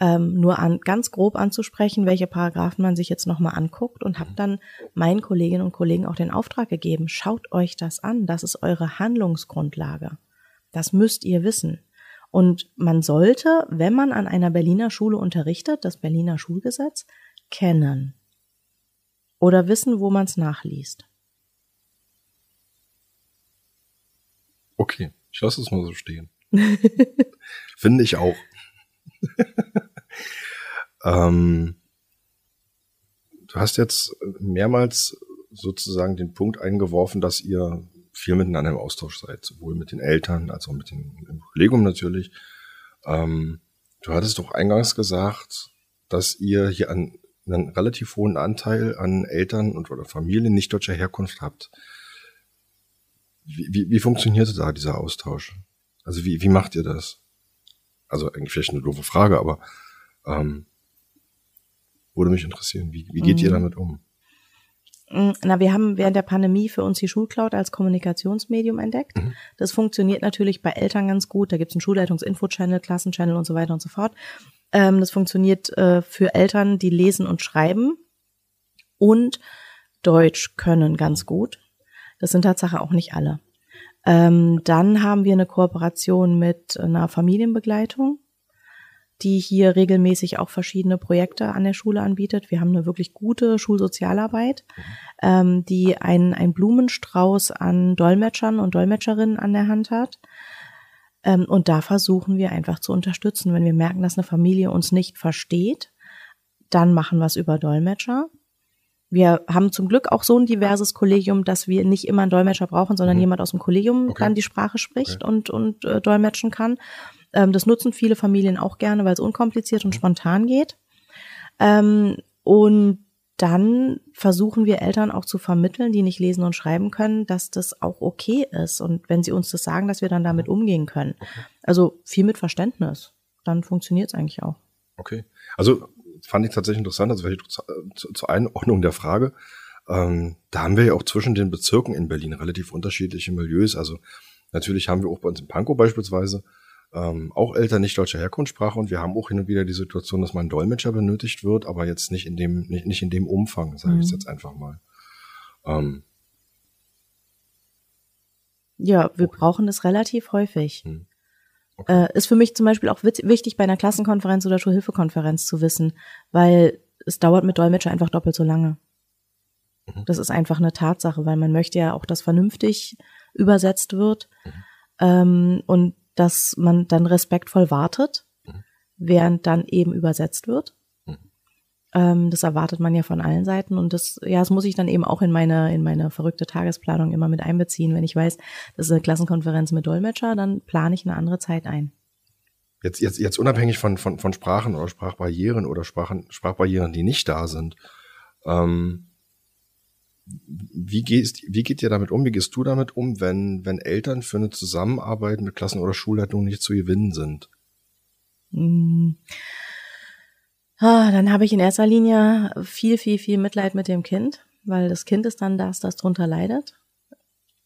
ähm, nur an, ganz grob anzusprechen, welche Paragraphen man sich jetzt nochmal anguckt und habe dann meinen Kolleginnen und Kollegen auch den Auftrag gegeben, schaut euch das an, das ist eure Handlungsgrundlage. Das müsst ihr wissen. Und man sollte, wenn man an einer Berliner Schule unterrichtet, das Berliner Schulgesetz kennen oder wissen, wo man es nachliest. Okay, ich lasse es mal so stehen. Finde ich auch. ähm, du hast jetzt mehrmals sozusagen den Punkt eingeworfen, dass ihr viel miteinander im Austausch seid, sowohl mit den Eltern als auch mit dem Kollegium natürlich. Ähm, du hattest doch eingangs gesagt, dass ihr hier einen, einen relativ hohen Anteil an Eltern und oder Familien nicht deutscher Herkunft habt. Wie, wie, wie funktionierte da dieser Austausch? Also wie, wie macht ihr das? Also eigentlich vielleicht eine doofe Frage, aber ähm, würde mich interessieren, wie, wie geht mhm. ihr damit um? Mm, na, wir haben während der Pandemie für uns die Schulcloud als Kommunikationsmedium entdeckt. Mhm. Das funktioniert natürlich bei Eltern ganz gut. Da gibt es einen Schulleitungs-Info-Channel, Klassenchannel und so weiter und so fort. Ähm, das funktioniert äh, für Eltern, die lesen und schreiben und Deutsch können ganz gut. Das sind Tatsache auch nicht alle. Ähm, dann haben wir eine Kooperation mit einer Familienbegleitung, die hier regelmäßig auch verschiedene Projekte an der Schule anbietet. Wir haben eine wirklich gute Schulsozialarbeit, ähm, die einen, einen Blumenstrauß an Dolmetschern und Dolmetscherinnen an der Hand hat. Ähm, und da versuchen wir einfach zu unterstützen. Wenn wir merken, dass eine Familie uns nicht versteht, dann machen wir es über Dolmetscher. Wir haben zum Glück auch so ein diverses Kollegium, dass wir nicht immer einen Dolmetscher brauchen, sondern mhm. jemand aus dem Kollegium okay. dann die Sprache spricht okay. und, und äh, dolmetschen kann. Ähm, das nutzen viele Familien auch gerne, weil es unkompliziert und mhm. spontan geht. Ähm, und dann versuchen wir Eltern auch zu vermitteln, die nicht lesen und schreiben können, dass das auch okay ist. Und wenn sie uns das sagen, dass wir dann damit mhm. umgehen können. Also viel mit Verständnis. Dann funktioniert es eigentlich auch. Okay. Also fand ich tatsächlich interessant, also zur, zur Einordnung der Frage. Ähm, da haben wir ja auch zwischen den Bezirken in Berlin relativ unterschiedliche Milieus. Also natürlich haben wir auch bei uns in Pankow beispielsweise ähm, auch Eltern nicht deutscher Herkunftssprache und wir haben auch hin und wieder die Situation, dass man Dolmetscher benötigt wird, aber jetzt nicht in dem, nicht, nicht in dem Umfang, sage mhm. ich jetzt einfach mal. Ähm, ja, wir brauchen das relativ häufig. Mhm. Okay. Äh, ist für mich zum Beispiel auch wichtig, bei einer Klassenkonferenz oder Schulhilfekonferenz zu wissen, weil es dauert mit Dolmetscher einfach doppelt so lange. Mhm. Das ist einfach eine Tatsache, weil man möchte ja auch, dass vernünftig übersetzt wird mhm. ähm, und dass man dann respektvoll wartet, mhm. während dann eben übersetzt wird. Mhm. Ähm, das erwartet man ja von allen Seiten und das, ja, das muss ich dann eben auch in meine, in meine verrückte Tagesplanung immer mit einbeziehen. Wenn ich weiß, das ist eine Klassenkonferenz mit Dolmetscher, dann plane ich eine andere Zeit ein. Jetzt, jetzt, jetzt unabhängig von, von, von Sprachen oder Sprachbarrieren oder Sprachen, Sprachbarrieren, die nicht da sind. Ähm, wie gehst, wie geht ihr damit um? Wie gehst du damit um, wenn, wenn Eltern für eine Zusammenarbeit mit Klassen- oder Schulleitungen nicht zu gewinnen sind? Hm. Ah, dann habe ich in erster Linie viel, viel, viel Mitleid mit dem Kind, weil das Kind ist dann das, das drunter leidet.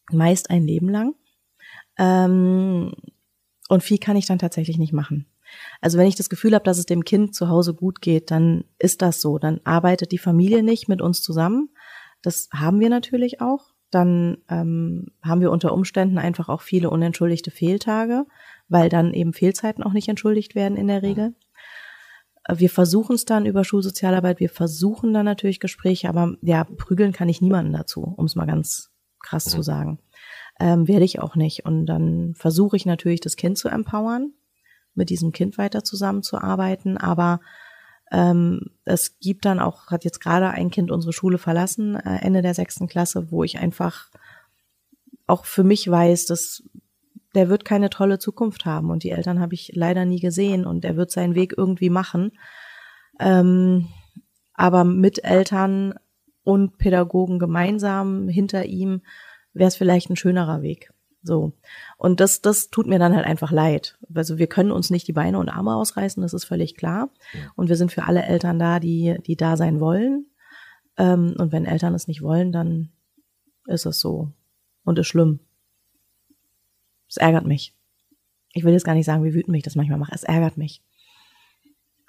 Meist ein Leben lang. Ähm, und viel kann ich dann tatsächlich nicht machen. Also wenn ich das Gefühl habe, dass es dem Kind zu Hause gut geht, dann ist das so. Dann arbeitet die Familie nicht mit uns zusammen. Das haben wir natürlich auch. Dann ähm, haben wir unter Umständen einfach auch viele unentschuldigte Fehltage, weil dann eben Fehlzeiten auch nicht entschuldigt werden in der Regel. Wir versuchen es dann über Schulsozialarbeit, wir versuchen dann natürlich Gespräche, aber ja, prügeln kann ich niemanden dazu, um es mal ganz krass mhm. zu sagen. Ähm, werde ich auch nicht. Und dann versuche ich natürlich, das Kind zu empowern, mit diesem Kind weiter zusammenzuarbeiten, aber ähm, es gibt dann auch, hat jetzt gerade ein Kind unsere Schule verlassen, äh, Ende der sechsten Klasse, wo ich einfach auch für mich weiß, dass der wird keine tolle Zukunft haben und die Eltern habe ich leider nie gesehen und er wird seinen Weg irgendwie machen. Ähm, aber mit Eltern und Pädagogen gemeinsam hinter ihm wäre es vielleicht ein schönerer Weg. So. Und das, das tut mir dann halt einfach leid. Also wir können uns nicht die Beine und Arme ausreißen, das ist völlig klar. Und wir sind für alle Eltern da, die, die da sein wollen. Ähm, und wenn Eltern es nicht wollen, dann ist es so. Und ist schlimm. Es ärgert mich. Ich will jetzt gar nicht sagen, wie wütend mich das manchmal macht. Es ärgert mich.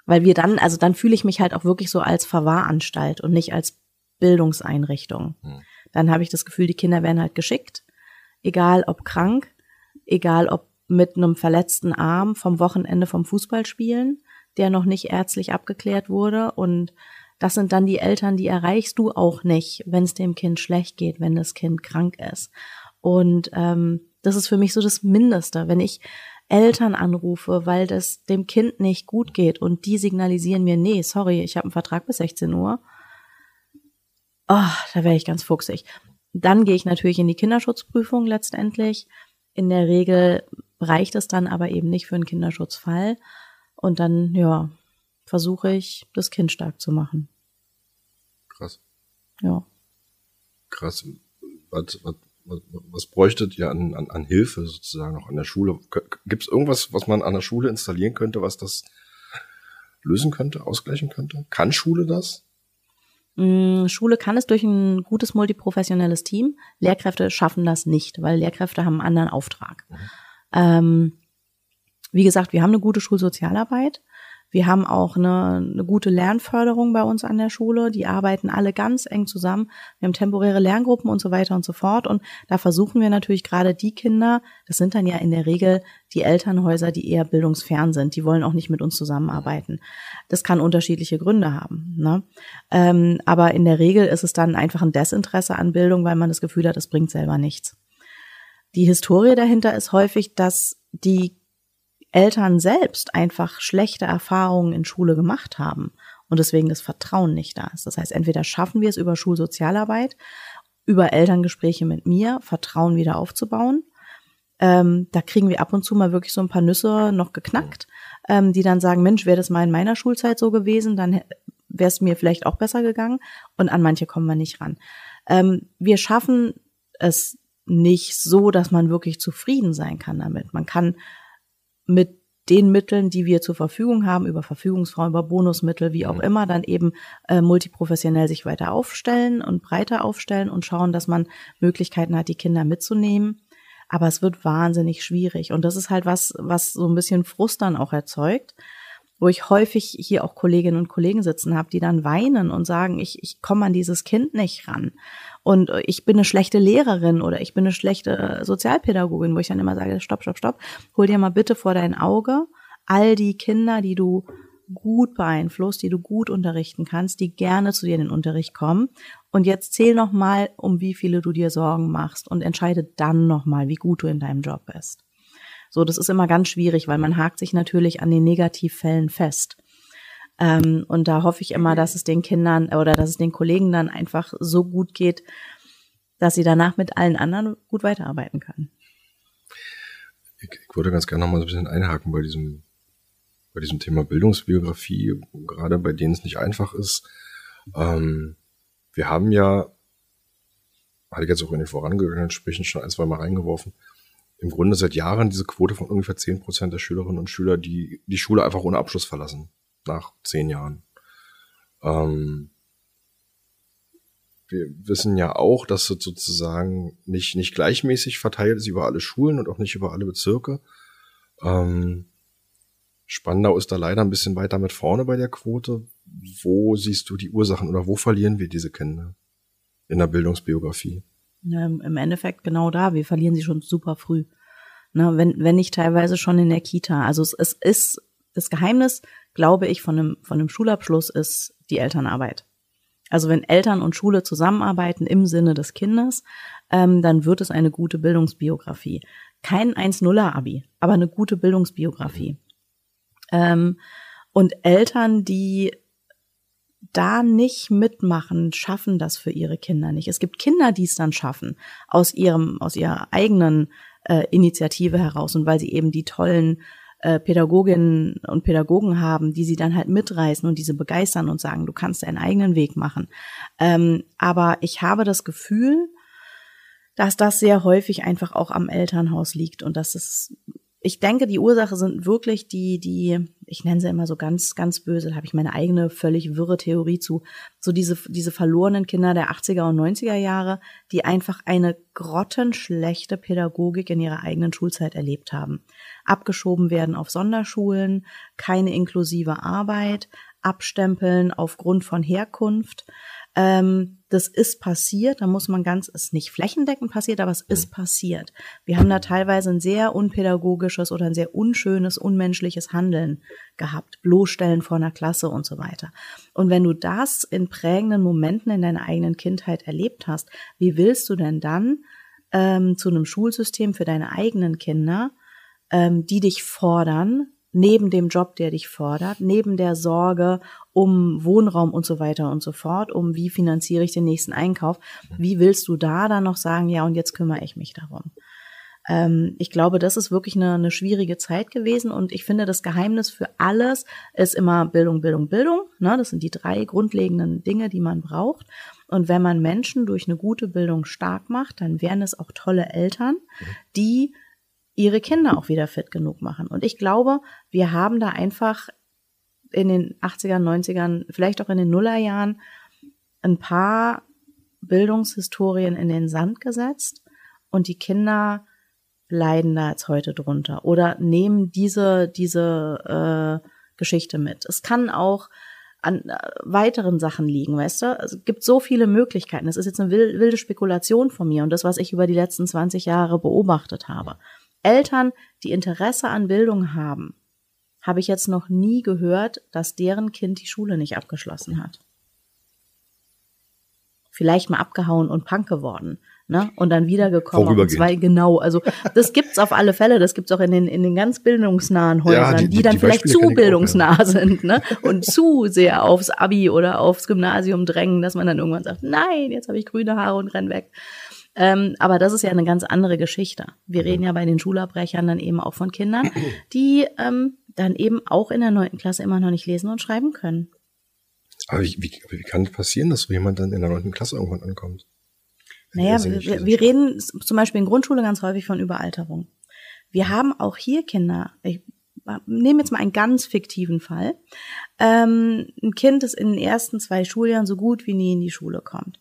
Weil wir dann, also dann fühle ich mich halt auch wirklich so als Verwahranstalt und nicht als Bildungseinrichtung. Hm. Dann habe ich das Gefühl, die Kinder werden halt geschickt, egal ob krank, egal ob mit einem verletzten Arm vom Wochenende vom Fußballspielen, der noch nicht ärztlich abgeklärt wurde. Und das sind dann die Eltern, die erreichst du auch nicht, wenn es dem Kind schlecht geht, wenn das Kind krank ist. Und ähm, das ist für mich so das Mindeste. Wenn ich Eltern anrufe, weil das dem Kind nicht gut geht und die signalisieren mir, nee, sorry, ich habe einen Vertrag bis 16 Uhr. Oh, da wäre ich ganz fuchsig. Dann gehe ich natürlich in die Kinderschutzprüfung letztendlich. In der Regel reicht es dann aber eben nicht für einen Kinderschutzfall. Und dann, ja, versuche ich, das Kind stark zu machen. Krass. Ja. Krass. Was, was, was, bräuchtet ihr an, an, an Hilfe sozusagen noch an der Schule? Gibt es irgendwas, was man an der Schule installieren könnte, was das lösen könnte, ausgleichen könnte? Kann Schule das? Mm, Schule kann es durch ein gutes multiprofessionelles Team. Lehrkräfte schaffen das nicht, weil Lehrkräfte haben einen anderen Auftrag. Mhm. Ähm, wie gesagt, wir haben eine gute Schulsozialarbeit. Wir haben auch eine, eine gute Lernförderung bei uns an der Schule. Die arbeiten alle ganz eng zusammen. Wir haben temporäre Lerngruppen und so weiter und so fort. Und da versuchen wir natürlich gerade die Kinder, das sind dann ja in der Regel die Elternhäuser, die eher bildungsfern sind. Die wollen auch nicht mit uns zusammenarbeiten. Das kann unterschiedliche Gründe haben. Ne? Ähm, aber in der Regel ist es dann einfach ein Desinteresse an Bildung, weil man das Gefühl hat, es bringt selber nichts. Die Historie dahinter ist häufig, dass die Eltern selbst einfach schlechte Erfahrungen in Schule gemacht haben und deswegen das Vertrauen nicht da ist. Das heißt, entweder schaffen wir es über Schulsozialarbeit, über Elterngespräche mit mir, Vertrauen wieder aufzubauen. Ähm, da kriegen wir ab und zu mal wirklich so ein paar Nüsse noch geknackt, ähm, die dann sagen, Mensch, wäre das mal in meiner Schulzeit so gewesen, dann wäre es mir vielleicht auch besser gegangen. Und an manche kommen wir nicht ran. Ähm, wir schaffen es nicht so, dass man wirklich zufrieden sein kann damit. Man kann mit den Mitteln, die wir zur Verfügung haben, über Verfügungsfrauen, über Bonusmittel, wie auch mhm. immer, dann eben äh, multiprofessionell sich weiter aufstellen und breiter aufstellen und schauen, dass man Möglichkeiten hat, die Kinder mitzunehmen. Aber es wird wahnsinnig schwierig. Und das ist halt was, was so ein bisschen Frust dann auch erzeugt, wo ich häufig hier auch Kolleginnen und Kollegen sitzen habe, die dann weinen und sagen, ich, ich komme an dieses Kind nicht ran und ich bin eine schlechte Lehrerin oder ich bin eine schlechte Sozialpädagogin, wo ich dann immer sage, stopp, stopp, stopp, hol dir mal bitte vor dein Auge all die Kinder, die du gut beeinflusst, die du gut unterrichten kannst, die gerne zu dir in den Unterricht kommen. Und jetzt zähl noch mal, um wie viele du dir Sorgen machst und entscheide dann noch mal, wie gut du in deinem Job bist. So, das ist immer ganz schwierig, weil man hakt sich natürlich an den Negativfällen fest. Ähm, und da hoffe ich immer, dass es den Kindern oder dass es den Kollegen dann einfach so gut geht, dass sie danach mit allen anderen gut weiterarbeiten können. Ich, ich würde ganz gerne noch mal so ein bisschen einhaken bei diesem, bei diesem Thema Bildungsbiografie, gerade bei denen es nicht einfach ist. Ähm, wir haben ja, hatte ich jetzt auch in den vorangegangenen Sprüchen schon ein, zwei Mal reingeworfen, im Grunde seit Jahren diese Quote von ungefähr zehn Prozent der Schülerinnen und Schüler, die die Schule einfach ohne Abschluss verlassen, nach zehn Jahren. Ähm, wir wissen ja auch, dass es sozusagen nicht, nicht gleichmäßig verteilt ist über alle Schulen und auch nicht über alle Bezirke. Ähm, Spandau ist da leider ein bisschen weiter mit vorne bei der Quote. Wo siehst du die Ursachen oder wo verlieren wir diese Kinder in der Bildungsbiografie? Ja, Im Endeffekt genau da. Wir verlieren sie schon super früh. Na, wenn, wenn nicht teilweise schon in der Kita. Also es, es ist das Geheimnis, glaube ich, von einem, von einem Schulabschluss ist die Elternarbeit. Also wenn Eltern und Schule zusammenarbeiten im Sinne des Kindes, ähm, dann wird es eine gute Bildungsbiografie. Kein 1-0er-Abi, aber eine gute Bildungsbiografie. Ähm, und Eltern, die da nicht mitmachen, schaffen das für ihre Kinder nicht. Es gibt Kinder, die es dann schaffen, aus ihrem, aus ihrer eigenen äh, Initiative heraus und weil sie eben die tollen äh, Pädagoginnen und Pädagogen haben, die sie dann halt mitreißen und diese begeistern und sagen, du kannst deinen eigenen Weg machen. Ähm, aber ich habe das Gefühl, dass das sehr häufig einfach auch am Elternhaus liegt und dass es ich denke, die Ursache sind wirklich die, die, ich nenne sie immer so ganz, ganz böse, da habe ich meine eigene völlig wirre Theorie zu, so diese, diese verlorenen Kinder der 80er und 90er Jahre, die einfach eine grottenschlechte Pädagogik in ihrer eigenen Schulzeit erlebt haben. Abgeschoben werden auf Sonderschulen, keine inklusive Arbeit, abstempeln aufgrund von Herkunft, ähm, das ist passiert, da muss man ganz, ist nicht flächendeckend passiert, aber es ist mhm. passiert. Wir haben da teilweise ein sehr unpädagogisches oder ein sehr unschönes, unmenschliches Handeln gehabt, bloßstellen vor einer Klasse und so weiter. Und wenn du das in prägenden Momenten in deiner eigenen Kindheit erlebt hast, wie willst du denn dann ähm, zu einem Schulsystem für deine eigenen Kinder, ähm, die dich fordern, neben dem Job, der dich fordert, neben der Sorge um Wohnraum und so weiter und so fort, um wie finanziere ich den nächsten Einkauf, wie willst du da dann noch sagen, ja, und jetzt kümmere ich mich darum? Ähm, ich glaube, das ist wirklich eine, eine schwierige Zeit gewesen und ich finde, das Geheimnis für alles ist immer Bildung, Bildung, Bildung. Ne? Das sind die drei grundlegenden Dinge, die man braucht. Und wenn man Menschen durch eine gute Bildung stark macht, dann wären es auch tolle Eltern, die ihre Kinder auch wieder fit genug machen. Und ich glaube, wir haben da einfach in den 80ern, 90ern, vielleicht auch in den Nullerjahren ein paar Bildungshistorien in den Sand gesetzt und die Kinder leiden da jetzt heute drunter oder nehmen diese, diese äh, Geschichte mit. Es kann auch an äh, weiteren Sachen liegen, weißt du? Es gibt so viele Möglichkeiten. Es ist jetzt eine wilde Spekulation von mir und das, was ich über die letzten 20 Jahre beobachtet habe. Eltern, die Interesse an Bildung haben, habe ich jetzt noch nie gehört, dass deren Kind die Schule nicht abgeschlossen hat. Vielleicht mal abgehauen und Punk geworden, ne? Und dann wiedergekommen und zwei genau. Also das gibt's auf alle Fälle. Das gibt's auch in den in den ganz bildungsnahen Häusern, ja, die, die, die, dann die vielleicht zu bildungsnah auch, ja. sind, ne? Und zu sehr aufs Abi oder aufs Gymnasium drängen, dass man dann irgendwann sagt, nein, jetzt habe ich grüne Haare und renn weg. Ähm, aber das ist ja eine ganz andere Geschichte. Wir reden ja bei den Schulabbrechern dann eben auch von Kindern, die ähm, dann eben auch in der neunten Klasse immer noch nicht lesen und schreiben können. Aber wie, wie, wie kann passieren, dass so jemand dann in der neunten Klasse irgendwann ankommt? Naja, wir, wir reden zum Beispiel in Grundschule ganz häufig von Überalterung. Wir haben auch hier Kinder, ich nehme jetzt mal einen ganz fiktiven Fall. Ähm, ein Kind, das in den ersten zwei Schuljahren so gut wie nie in die Schule kommt.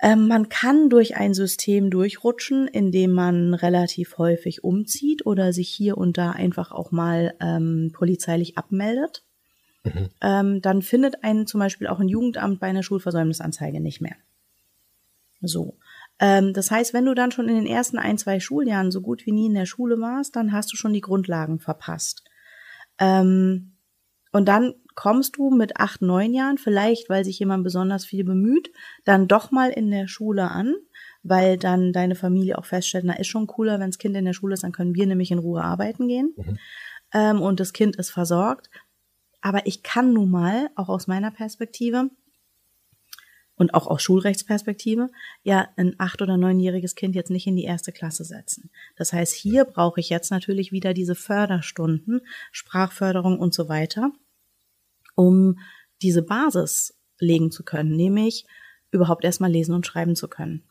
Ähm, man kann durch ein System durchrutschen, indem man relativ häufig umzieht oder sich hier und da einfach auch mal ähm, polizeilich abmeldet. Mhm. Ähm, dann findet einen zum Beispiel auch ein Jugendamt bei einer Schulversäumnisanzeige nicht mehr. So. Ähm, das heißt, wenn du dann schon in den ersten ein, zwei Schuljahren so gut wie nie in der Schule warst, dann hast du schon die Grundlagen verpasst. Ähm, und dann kommst du mit acht, neun Jahren, vielleicht weil sich jemand besonders viel bemüht, dann doch mal in der Schule an, weil dann deine Familie auch feststellt, na ist schon cooler, wenn das Kind in der Schule ist, dann können wir nämlich in Ruhe arbeiten gehen. Mhm. Ähm, und das Kind ist versorgt. Aber ich kann nun mal, auch aus meiner Perspektive und auch aus Schulrechtsperspektive, ja ein acht- oder neunjähriges Kind jetzt nicht in die erste Klasse setzen. Das heißt, hier brauche ich jetzt natürlich wieder diese Förderstunden, Sprachförderung und so weiter, um diese Basis legen zu können, nämlich überhaupt erstmal lesen und schreiben zu können.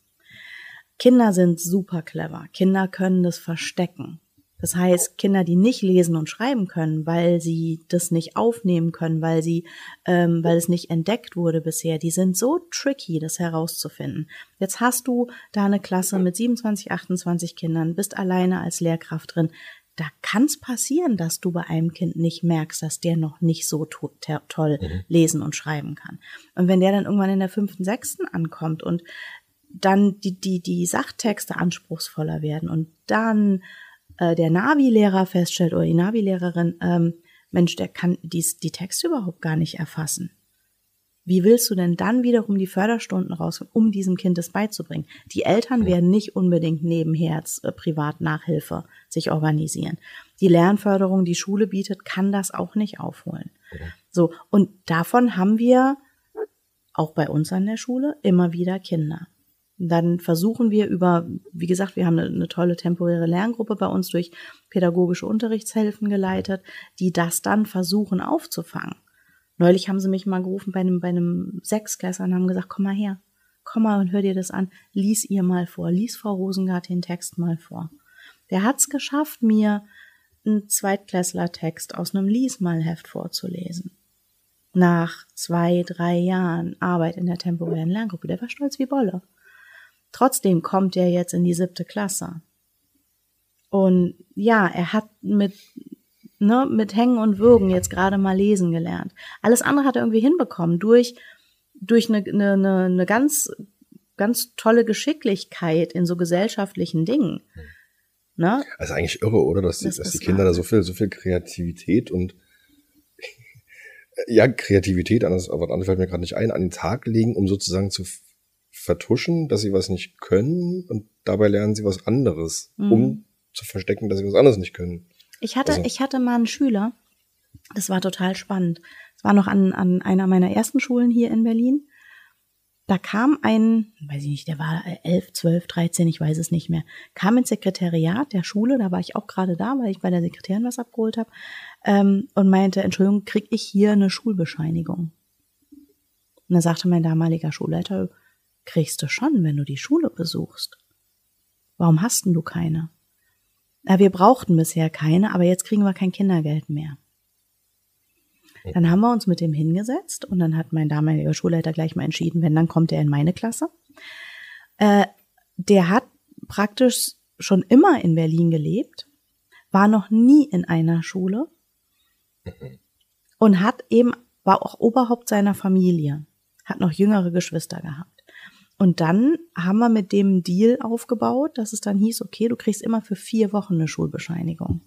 Kinder sind super clever. Kinder können das verstecken. Das heißt, Kinder, die nicht lesen und schreiben können, weil sie das nicht aufnehmen können, weil sie, ähm, weil es nicht entdeckt wurde bisher, die sind so tricky, das herauszufinden. Jetzt hast du da eine Klasse mit 27, 28 Kindern, bist alleine als Lehrkraft drin. Da kann es passieren, dass du bei einem Kind nicht merkst, dass der noch nicht so to toll mhm. lesen und schreiben kann. Und wenn der dann irgendwann in der fünften, sechsten ankommt und dann die, die, die Sachtexte anspruchsvoller werden und dann äh, der Navi-Lehrer feststellt oder die Navi-Lehrerin, ähm, Mensch, der kann dies, die Texte überhaupt gar nicht erfassen. Wie willst du denn dann wiederum die Förderstunden rausholen, um diesem Kind das beizubringen? Die Eltern werden nicht unbedingt nebenher äh, privat Nachhilfe sich organisieren. Die Lernförderung, die Schule bietet, kann das auch nicht aufholen. So. Und davon haben wir auch bei uns an der Schule immer wieder Kinder. Dann versuchen wir über, wie gesagt, wir haben eine, eine, tolle temporäre Lerngruppe bei uns durch pädagogische Unterrichtshilfen geleitet, die das dann versuchen aufzufangen. Neulich haben sie mich mal gerufen bei einem, bei einem Sechsklässler und haben gesagt, komm mal her, komm mal und hör dir das an, lies ihr mal vor, lies Frau Rosengart den Text mal vor. Der hat's geschafft, mir einen Zweitklässler-Text aus einem Liesmalheft vorzulesen. Nach zwei, drei Jahren Arbeit in der temporären Lerngruppe, der war stolz wie Bolle. Trotzdem kommt er jetzt in die siebte Klasse. Und ja, er hat mit, ne, mit Hängen und Würgen jetzt gerade mal lesen gelernt. Alles andere hat er irgendwie hinbekommen durch, durch eine, eine, eine ganz, ganz tolle Geschicklichkeit in so gesellschaftlichen Dingen. Ne? Also eigentlich irre, oder? Dass die, das dass die Kinder da so viel, so viel Kreativität und ja, Kreativität, anders, aber anders fällt mir gerade nicht ein, an den Tag legen, um sozusagen zu vertuschen, dass sie was nicht können und dabei lernen sie was anderes, mhm. um zu verstecken, dass sie was anderes nicht können. Ich hatte, also. ich hatte mal einen Schüler, das war total spannend. Es war noch an, an einer meiner ersten Schulen hier in Berlin. Da kam ein, weiß ich nicht, der war elf, zwölf, dreizehn, ich weiß es nicht mehr, kam ins Sekretariat der Schule, da war ich auch gerade da, weil ich bei der Sekretärin was abgeholt habe, ähm, und meinte, Entschuldigung, krieg ich hier eine Schulbescheinigung? Und da sagte mein damaliger Schulleiter, kriegst du schon, wenn du die Schule besuchst. Warum hast denn du keine? Wir brauchten bisher keine, aber jetzt kriegen wir kein Kindergeld mehr. Dann haben wir uns mit dem hingesetzt und dann hat mein damaliger Schulleiter gleich mal entschieden, wenn, dann kommt er in meine Klasse. Äh, der hat praktisch schon immer in Berlin gelebt, war noch nie in einer Schule und hat eben, war auch Oberhaupt seiner Familie, hat noch jüngere Geschwister gehabt. Und dann haben wir mit dem Deal aufgebaut, dass es dann hieß, okay, du kriegst immer für vier Wochen eine Schulbescheinigung.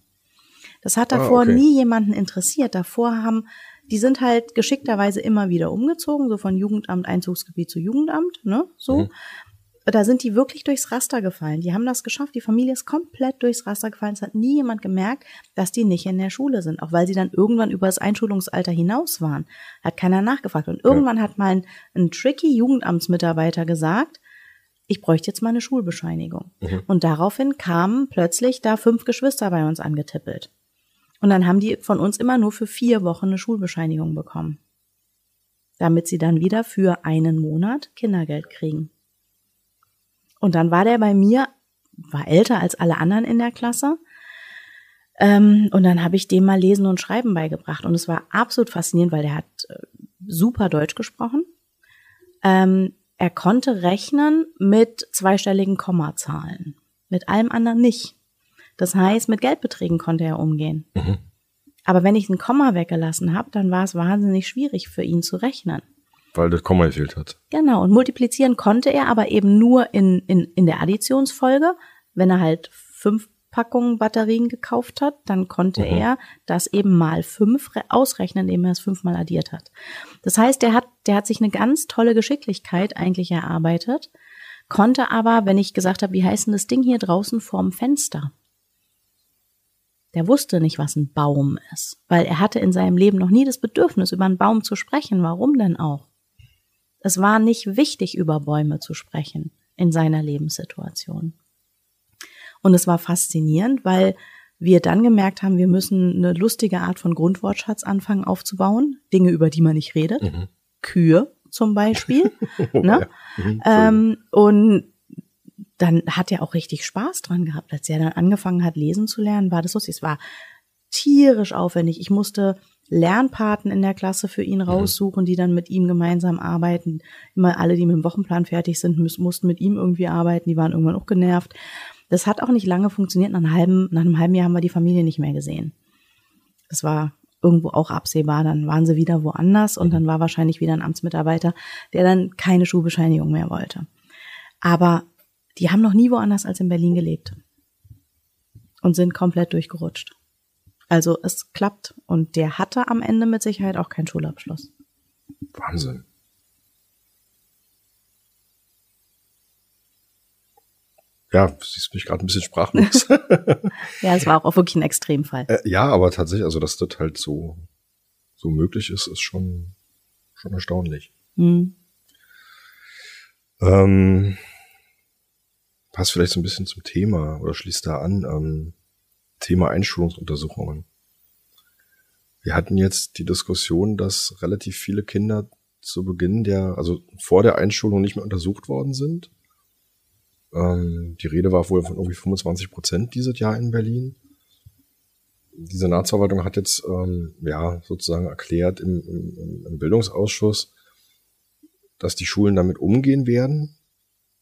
Das hat ah, davor ah, okay. nie jemanden interessiert. Davor haben, die sind halt geschickterweise immer wieder umgezogen, so von Jugendamt, Einzugsgebiet zu Jugendamt, ne, so. Mhm da sind die wirklich durchs Raster gefallen. Die haben das geschafft. Die Familie ist komplett durchs Raster gefallen. Es hat nie jemand gemerkt, dass die nicht in der Schule sind. Auch weil sie dann irgendwann über das Einschulungsalter hinaus waren. Hat keiner nachgefragt. Und irgendwann ja. hat mal ein, ein tricky Jugendamtsmitarbeiter gesagt, ich bräuchte jetzt mal eine Schulbescheinigung. Mhm. Und daraufhin kamen plötzlich da fünf Geschwister bei uns angetippelt. Und dann haben die von uns immer nur für vier Wochen eine Schulbescheinigung bekommen. Damit sie dann wieder für einen Monat Kindergeld kriegen. Und dann war der bei mir, war älter als alle anderen in der Klasse. Ähm, und dann habe ich dem mal Lesen und Schreiben beigebracht. Und es war absolut faszinierend, weil der hat äh, super Deutsch gesprochen. Ähm, er konnte rechnen mit zweistelligen Kommazahlen. Mit allem anderen nicht. Das heißt, mit Geldbeträgen konnte er umgehen. Mhm. Aber wenn ich ein Komma weggelassen habe, dann war es wahnsinnig schwierig für ihn zu rechnen. Weil das Komma gefehlt hat. Genau, und multiplizieren konnte er aber eben nur in, in, in der Additionsfolge. Wenn er halt fünf Packungen Batterien gekauft hat, dann konnte mhm. er das eben mal fünf ausrechnen, indem er es fünfmal addiert hat. Das heißt, der hat, der hat sich eine ganz tolle Geschicklichkeit eigentlich erarbeitet, konnte aber, wenn ich gesagt habe, wie heißt denn das Ding hier draußen vorm Fenster? der wusste nicht, was ein Baum ist, weil er hatte in seinem Leben noch nie das Bedürfnis, über einen Baum zu sprechen. Warum denn auch? Es war nicht wichtig, über Bäume zu sprechen in seiner Lebenssituation. Und es war faszinierend, weil wir dann gemerkt haben, wir müssen eine lustige Art von Grundwortschatz anfangen aufzubauen. Dinge, über die man nicht redet. Mhm. Kühe zum Beispiel. ne? Ja. Mhm, ähm, und dann hat er auch richtig Spaß dran gehabt. Als er dann angefangen hat, lesen zu lernen, war das lustig. Es war tierisch aufwendig. Ich musste Lernpaten in der Klasse für ihn raussuchen, die dann mit ihm gemeinsam arbeiten. Immer alle, die mit dem Wochenplan fertig sind, mussten mit ihm irgendwie arbeiten. Die waren irgendwann auch genervt. Das hat auch nicht lange funktioniert. Nach einem halben, nach einem halben Jahr haben wir die Familie nicht mehr gesehen. Das war irgendwo auch absehbar. Dann waren sie wieder woanders und dann war wahrscheinlich wieder ein Amtsmitarbeiter, der dann keine Schulbescheinigung mehr wollte. Aber die haben noch nie woanders als in Berlin gelebt und sind komplett durchgerutscht. Also es klappt und der hatte am Ende mit Sicherheit auch keinen Schulabschluss. Wahnsinn. Ja, siehst mich gerade ein bisschen sprachlos. ja, es war auch wirklich ein Extremfall. Äh, ja, aber tatsächlich, also dass das halt so, so möglich ist, ist schon, schon erstaunlich. Mhm. Ähm, passt vielleicht so ein bisschen zum Thema oder schließt da an. Ähm, Thema Einschulungsuntersuchungen. Wir hatten jetzt die Diskussion, dass relativ viele Kinder zu Beginn der, also vor der Einschulung nicht mehr untersucht worden sind. Ähm, die Rede war wohl von irgendwie 25 Prozent dieses Jahr in Berlin. Die Senatsverwaltung hat jetzt ähm, ja sozusagen erklärt im, im, im Bildungsausschuss, dass die Schulen damit umgehen werden,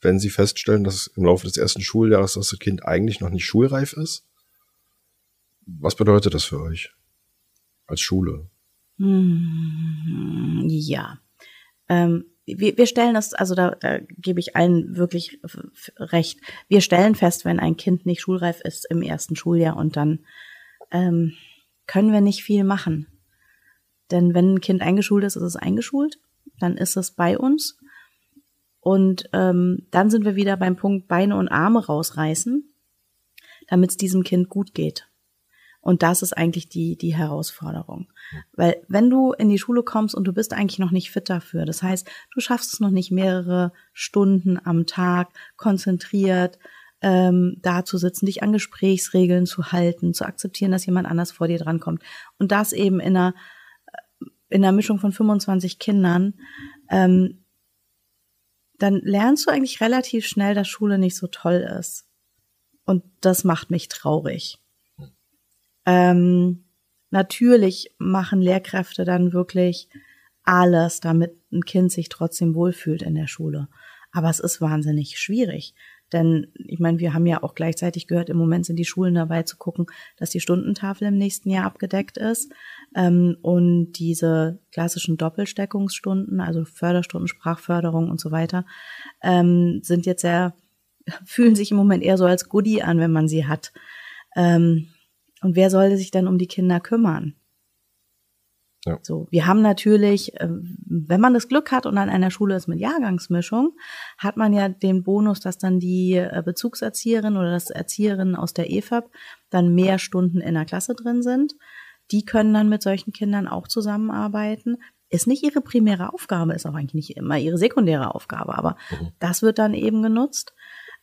wenn sie feststellen, dass im Laufe des ersten Schuljahres das Kind eigentlich noch nicht schulreif ist. Was bedeutet das für euch als Schule? Hm, ja. Ähm, wir, wir stellen das, also da, da gebe ich allen wirklich recht. Wir stellen fest, wenn ein Kind nicht schulreif ist im ersten Schuljahr und dann ähm, können wir nicht viel machen. Denn wenn ein Kind eingeschult ist, ist es eingeschult, dann ist es bei uns. Und ähm, dann sind wir wieder beim Punkt Beine und Arme rausreißen, damit es diesem Kind gut geht. Und das ist eigentlich die, die Herausforderung. Weil wenn du in die Schule kommst und du bist eigentlich noch nicht fit dafür, das heißt, du schaffst es noch nicht mehrere Stunden am Tag konzentriert ähm, da zu sitzen, dich an Gesprächsregeln zu halten, zu akzeptieren, dass jemand anders vor dir drankommt. Und das eben in einer, in einer Mischung von 25 Kindern, ähm, dann lernst du eigentlich relativ schnell, dass Schule nicht so toll ist. Und das macht mich traurig. Ähm, natürlich machen Lehrkräfte dann wirklich alles, damit ein Kind sich trotzdem wohlfühlt in der Schule. Aber es ist wahnsinnig schwierig. Denn ich meine, wir haben ja auch gleichzeitig gehört, im Moment sind die Schulen dabei zu gucken, dass die Stundentafel im nächsten Jahr abgedeckt ist. Ähm, und diese klassischen Doppelsteckungsstunden, also Förderstunden, Sprachförderung und so weiter, ähm, sind jetzt sehr, fühlen sich im Moment eher so als Goodie an, wenn man sie hat. Ähm, und wer sollte sich dann um die Kinder kümmern? Ja. So, wir haben natürlich, ähm, wenn man das Glück hat und an einer Schule ist mit Jahrgangsmischung, hat man ja den Bonus, dass dann die äh, Bezugserzieherin oder das Erzieherin aus der EFAB dann mehr Stunden in der Klasse drin sind. Die können dann mit solchen Kindern auch zusammenarbeiten. Ist nicht ihre primäre Aufgabe, ist auch eigentlich nicht immer ihre sekundäre Aufgabe, aber mhm. das wird dann eben genutzt.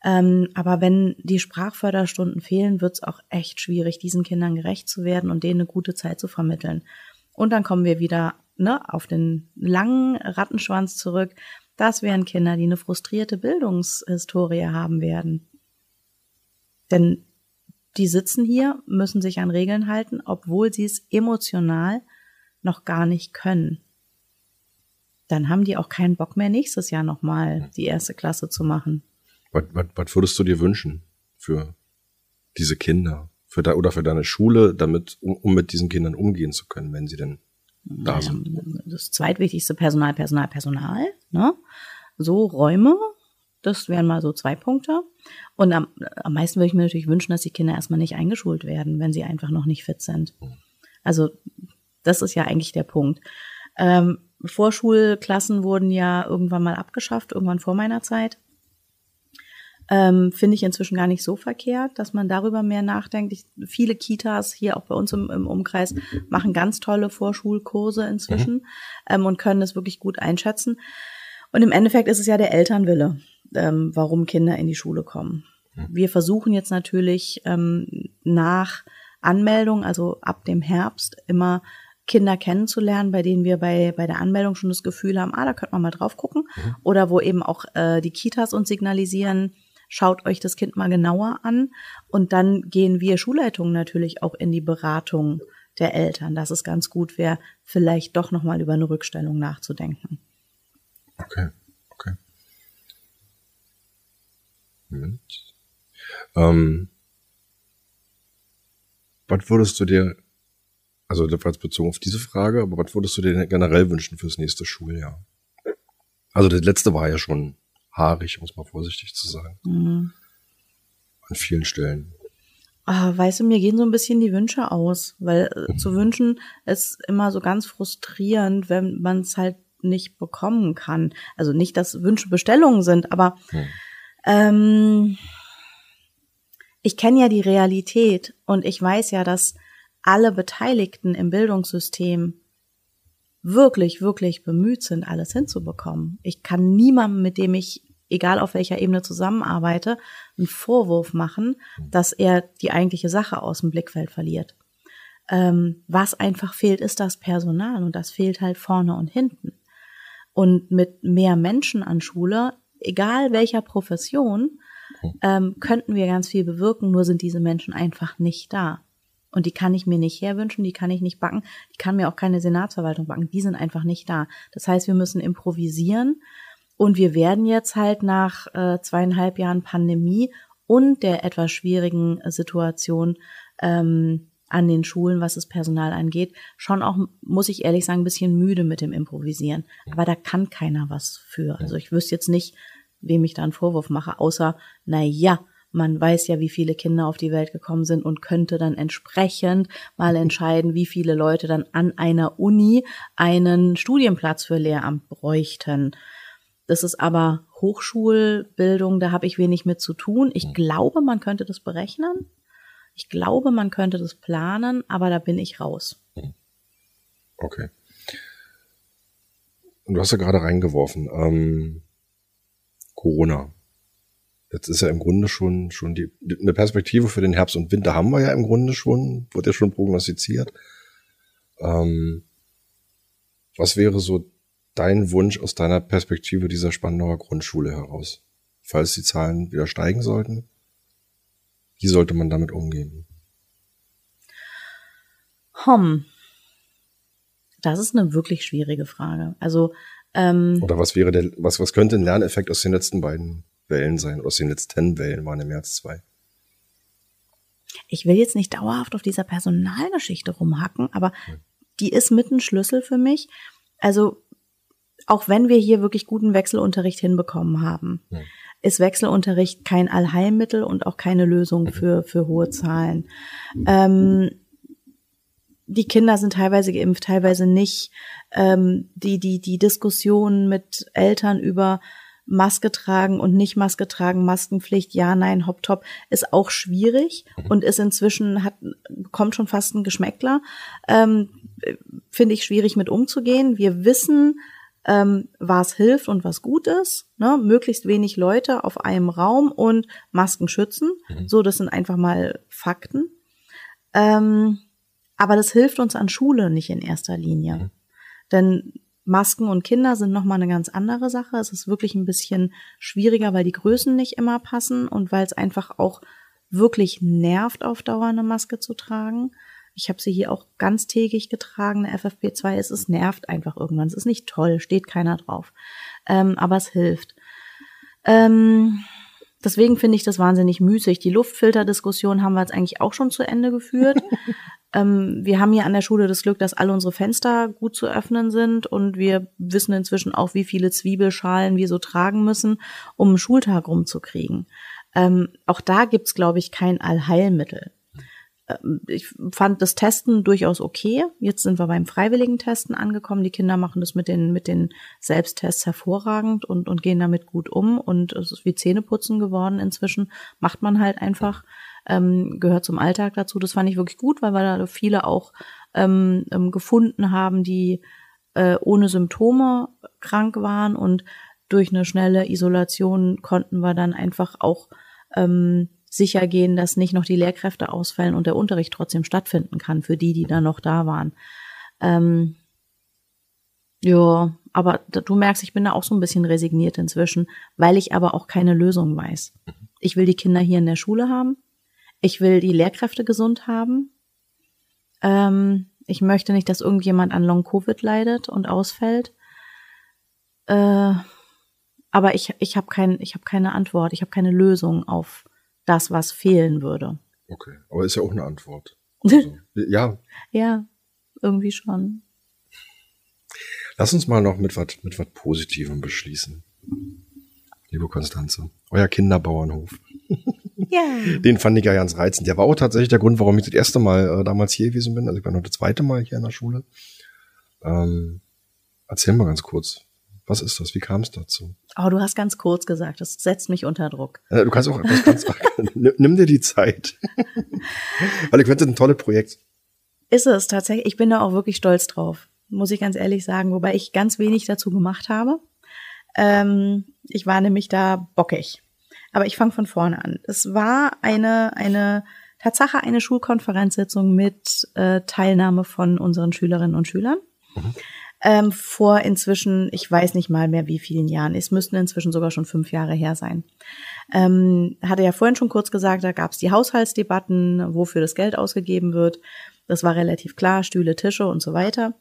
Ähm, aber wenn die Sprachförderstunden fehlen, wird es auch echt schwierig, diesen Kindern gerecht zu werden und denen eine gute Zeit zu vermitteln. Und dann kommen wir wieder ne, auf den langen Rattenschwanz zurück. Das wären Kinder, die eine frustrierte Bildungshistorie haben werden. Denn die sitzen hier, müssen sich an Regeln halten, obwohl sie es emotional noch gar nicht können. Dann haben die auch keinen Bock mehr, nächstes Jahr nochmal die erste Klasse zu machen. Was, was, was würdest du dir wünschen für diese Kinder? Für da, oder für deine Schule, damit, um, um mit diesen Kindern umgehen zu können, wenn sie denn da sind? Das zweitwichtigste Personal, Personal, Personal, ne? So Räume, das wären mal so zwei Punkte. Und am, am meisten würde ich mir natürlich wünschen, dass die Kinder erstmal nicht eingeschult werden, wenn sie einfach noch nicht fit sind. Also das ist ja eigentlich der Punkt. Ähm, Vorschulklassen wurden ja irgendwann mal abgeschafft, irgendwann vor meiner Zeit. Ähm, Finde ich inzwischen gar nicht so verkehrt, dass man darüber mehr nachdenkt. Ich, viele Kitas hier auch bei uns im, im, Umkreis machen ganz tolle Vorschulkurse inzwischen mhm. ähm, und können es wirklich gut einschätzen. Und im Endeffekt ist es ja der Elternwille, ähm, warum Kinder in die Schule kommen. Mhm. Wir versuchen jetzt natürlich ähm, nach Anmeldung, also ab dem Herbst, immer Kinder kennenzulernen, bei denen wir bei, bei der Anmeldung schon das Gefühl haben, ah, da könnte man mal drauf gucken. Mhm. Oder wo eben auch äh, die Kitas uns signalisieren, schaut euch das Kind mal genauer an. Und dann gehen wir Schulleitungen natürlich auch in die Beratung der Eltern, dass es ganz gut wäre, vielleicht doch nochmal über eine Rückstellung nachzudenken. Okay, okay. Moment. Ähm, was würdest du dir also das war jetzt bezogen auf diese Frage, aber was würdest du dir generell wünschen fürs nächste Schuljahr? Also das letzte war ja schon haarig, muss man vorsichtig zu sagen. Mhm. An vielen Stellen. Ah, weißt du, mir gehen so ein bisschen die Wünsche aus, weil mhm. zu wünschen ist immer so ganz frustrierend, wenn man es halt nicht bekommen kann. Also nicht, dass Wünsche Bestellungen sind, aber mhm. ähm, ich kenne ja die Realität und ich weiß ja, dass alle Beteiligten im Bildungssystem wirklich, wirklich bemüht sind, alles hinzubekommen. Ich kann niemandem, mit dem ich, egal auf welcher Ebene zusammenarbeite, einen Vorwurf machen, dass er die eigentliche Sache aus dem Blickfeld verliert. Ähm, was einfach fehlt, ist das Personal und das fehlt halt vorne und hinten. Und mit mehr Menschen an Schule, egal welcher Profession, ähm, könnten wir ganz viel bewirken, nur sind diese Menschen einfach nicht da. Und die kann ich mir nicht herwünschen, die kann ich nicht backen, die kann mir auch keine Senatsverwaltung backen, die sind einfach nicht da. Das heißt, wir müssen improvisieren und wir werden jetzt halt nach äh, zweieinhalb Jahren Pandemie und der etwas schwierigen Situation ähm, an den Schulen, was das Personal angeht, schon auch, muss ich ehrlich sagen, ein bisschen müde mit dem Improvisieren. Aber da kann keiner was für. Also ich wüsste jetzt nicht, wem ich da einen Vorwurf mache, außer, na ja, man weiß ja, wie viele Kinder auf die Welt gekommen sind und könnte dann entsprechend mal entscheiden, wie viele Leute dann an einer Uni einen Studienplatz für Lehramt bräuchten. Das ist aber Hochschulbildung, da habe ich wenig mit zu tun. Ich hm. glaube, man könnte das berechnen. Ich glaube, man könnte das planen, aber da bin ich raus. Hm. Okay. Und du hast ja gerade reingeworfen, ähm, Corona. Jetzt ist ja im Grunde schon, schon die, eine Perspektive für den Herbst und Winter haben wir ja im Grunde schon, wurde ja schon prognostiziert. Ähm, was wäre so dein Wunsch aus deiner Perspektive dieser Spandauer Grundschule heraus? Falls die Zahlen wieder steigen sollten, wie sollte man damit umgehen? Hom. Das ist eine wirklich schwierige Frage. Also ähm, oder was wäre der, was was könnte ein Lerneffekt aus den letzten beiden Wellen sein. Aus den letzten Wellen waren im März zwei. Ich will jetzt nicht dauerhaft auf dieser Personalgeschichte rumhacken, aber hm. die ist mit ein Schlüssel für mich. Also auch wenn wir hier wirklich guten Wechselunterricht hinbekommen haben, hm. ist Wechselunterricht kein Allheilmittel und auch keine Lösung mhm. für, für hohe Zahlen. Ähm, die Kinder sind teilweise geimpft, teilweise nicht. Ähm, die, die, die Diskussion mit Eltern über Maske tragen und nicht Maske tragen, Maskenpflicht, ja, nein, hopp, top, ist auch schwierig und ist inzwischen, hat, kommt schon fast ein Geschmäckler. Ähm, Finde ich schwierig mit umzugehen. Wir wissen, ähm, was hilft und was gut ist. Ne? Möglichst wenig Leute auf einem Raum und Masken schützen. Mhm. So, das sind einfach mal Fakten. Ähm, aber das hilft uns an Schule nicht in erster Linie. Mhm. Denn Masken und Kinder sind nochmal eine ganz andere Sache. Es ist wirklich ein bisschen schwieriger, weil die Größen nicht immer passen und weil es einfach auch wirklich nervt, auf Dauer eine Maske zu tragen. Ich habe sie hier auch ganztägig getragen, eine FFP2. Es ist nervt einfach irgendwann. Es ist nicht toll, steht keiner drauf. Ähm, aber es hilft. Ähm, deswegen finde ich das wahnsinnig müßig. Die Luftfilterdiskussion haben wir jetzt eigentlich auch schon zu Ende geführt. Ähm, wir haben hier an der Schule das Glück, dass alle unsere Fenster gut zu öffnen sind und wir wissen inzwischen auch, wie viele Zwiebelschalen wir so tragen müssen, um einen Schultag rumzukriegen. Ähm, auch da gibt's, glaube ich, kein Allheilmittel. ähm, ich fand das Testen durchaus okay. Jetzt sind wir beim freiwilligen Testen angekommen. Die Kinder machen das mit den, mit den Selbsttests hervorragend und, und gehen damit gut um. Und es ist wie Zähneputzen geworden inzwischen. Macht man halt einfach. Ähm, gehört zum Alltag dazu. Das fand ich wirklich gut, weil wir da viele auch ähm, ähm, gefunden haben, die äh, ohne Symptome krank waren und durch eine schnelle Isolation konnten wir dann einfach auch ähm, sicher gehen, dass nicht noch die Lehrkräfte ausfallen und der Unterricht trotzdem stattfinden kann für die, die da noch da waren. Ähm, ja, aber du merkst, ich bin da auch so ein bisschen resigniert inzwischen, weil ich aber auch keine Lösung weiß. Ich will die Kinder hier in der Schule haben. Ich will die Lehrkräfte gesund haben. Ähm, ich möchte nicht, dass irgendjemand an Long-Covid leidet und ausfällt. Äh, aber ich, ich habe kein, ich hab keine Antwort, ich habe keine Lösung auf das, was fehlen würde. Okay, aber ist ja auch eine Antwort. Also, ja. Ja, irgendwie schon. Lass uns mal noch mit was mit was Positivem beschließen. Liebe Konstanze, euer Kinderbauernhof. Ja. Den fand ich ja ganz reizend. Der war auch tatsächlich der Grund, warum ich das erste Mal äh, damals hier gewesen bin. Also ich war noch das zweite Mal hier in der Schule. Ähm, erzähl mal ganz kurz. Was ist das? Wie kam es dazu? Oh, du hast ganz kurz gesagt, das setzt mich unter Druck. Ja, du kannst auch etwas ganz, nimm dir die Zeit. Weil ich finde, das ein tolles Projekt. Ist es tatsächlich. Ich bin da auch wirklich stolz drauf, muss ich ganz ehrlich sagen, wobei ich ganz wenig dazu gemacht habe. Ähm, ich war nämlich da bockig. Aber ich fange von vorne an. Es war eine, eine Tatsache, eine Schulkonferenzsitzung mit äh, Teilnahme von unseren Schülerinnen und Schülern. Mhm. Ähm, vor inzwischen, ich weiß nicht mal mehr wie vielen Jahren. Es müssten inzwischen sogar schon fünf Jahre her sein. Ähm, hatte ja vorhin schon kurz gesagt, da gab es die Haushaltsdebatten, wofür das Geld ausgegeben wird. Das war relativ klar, Stühle, Tische und so weiter.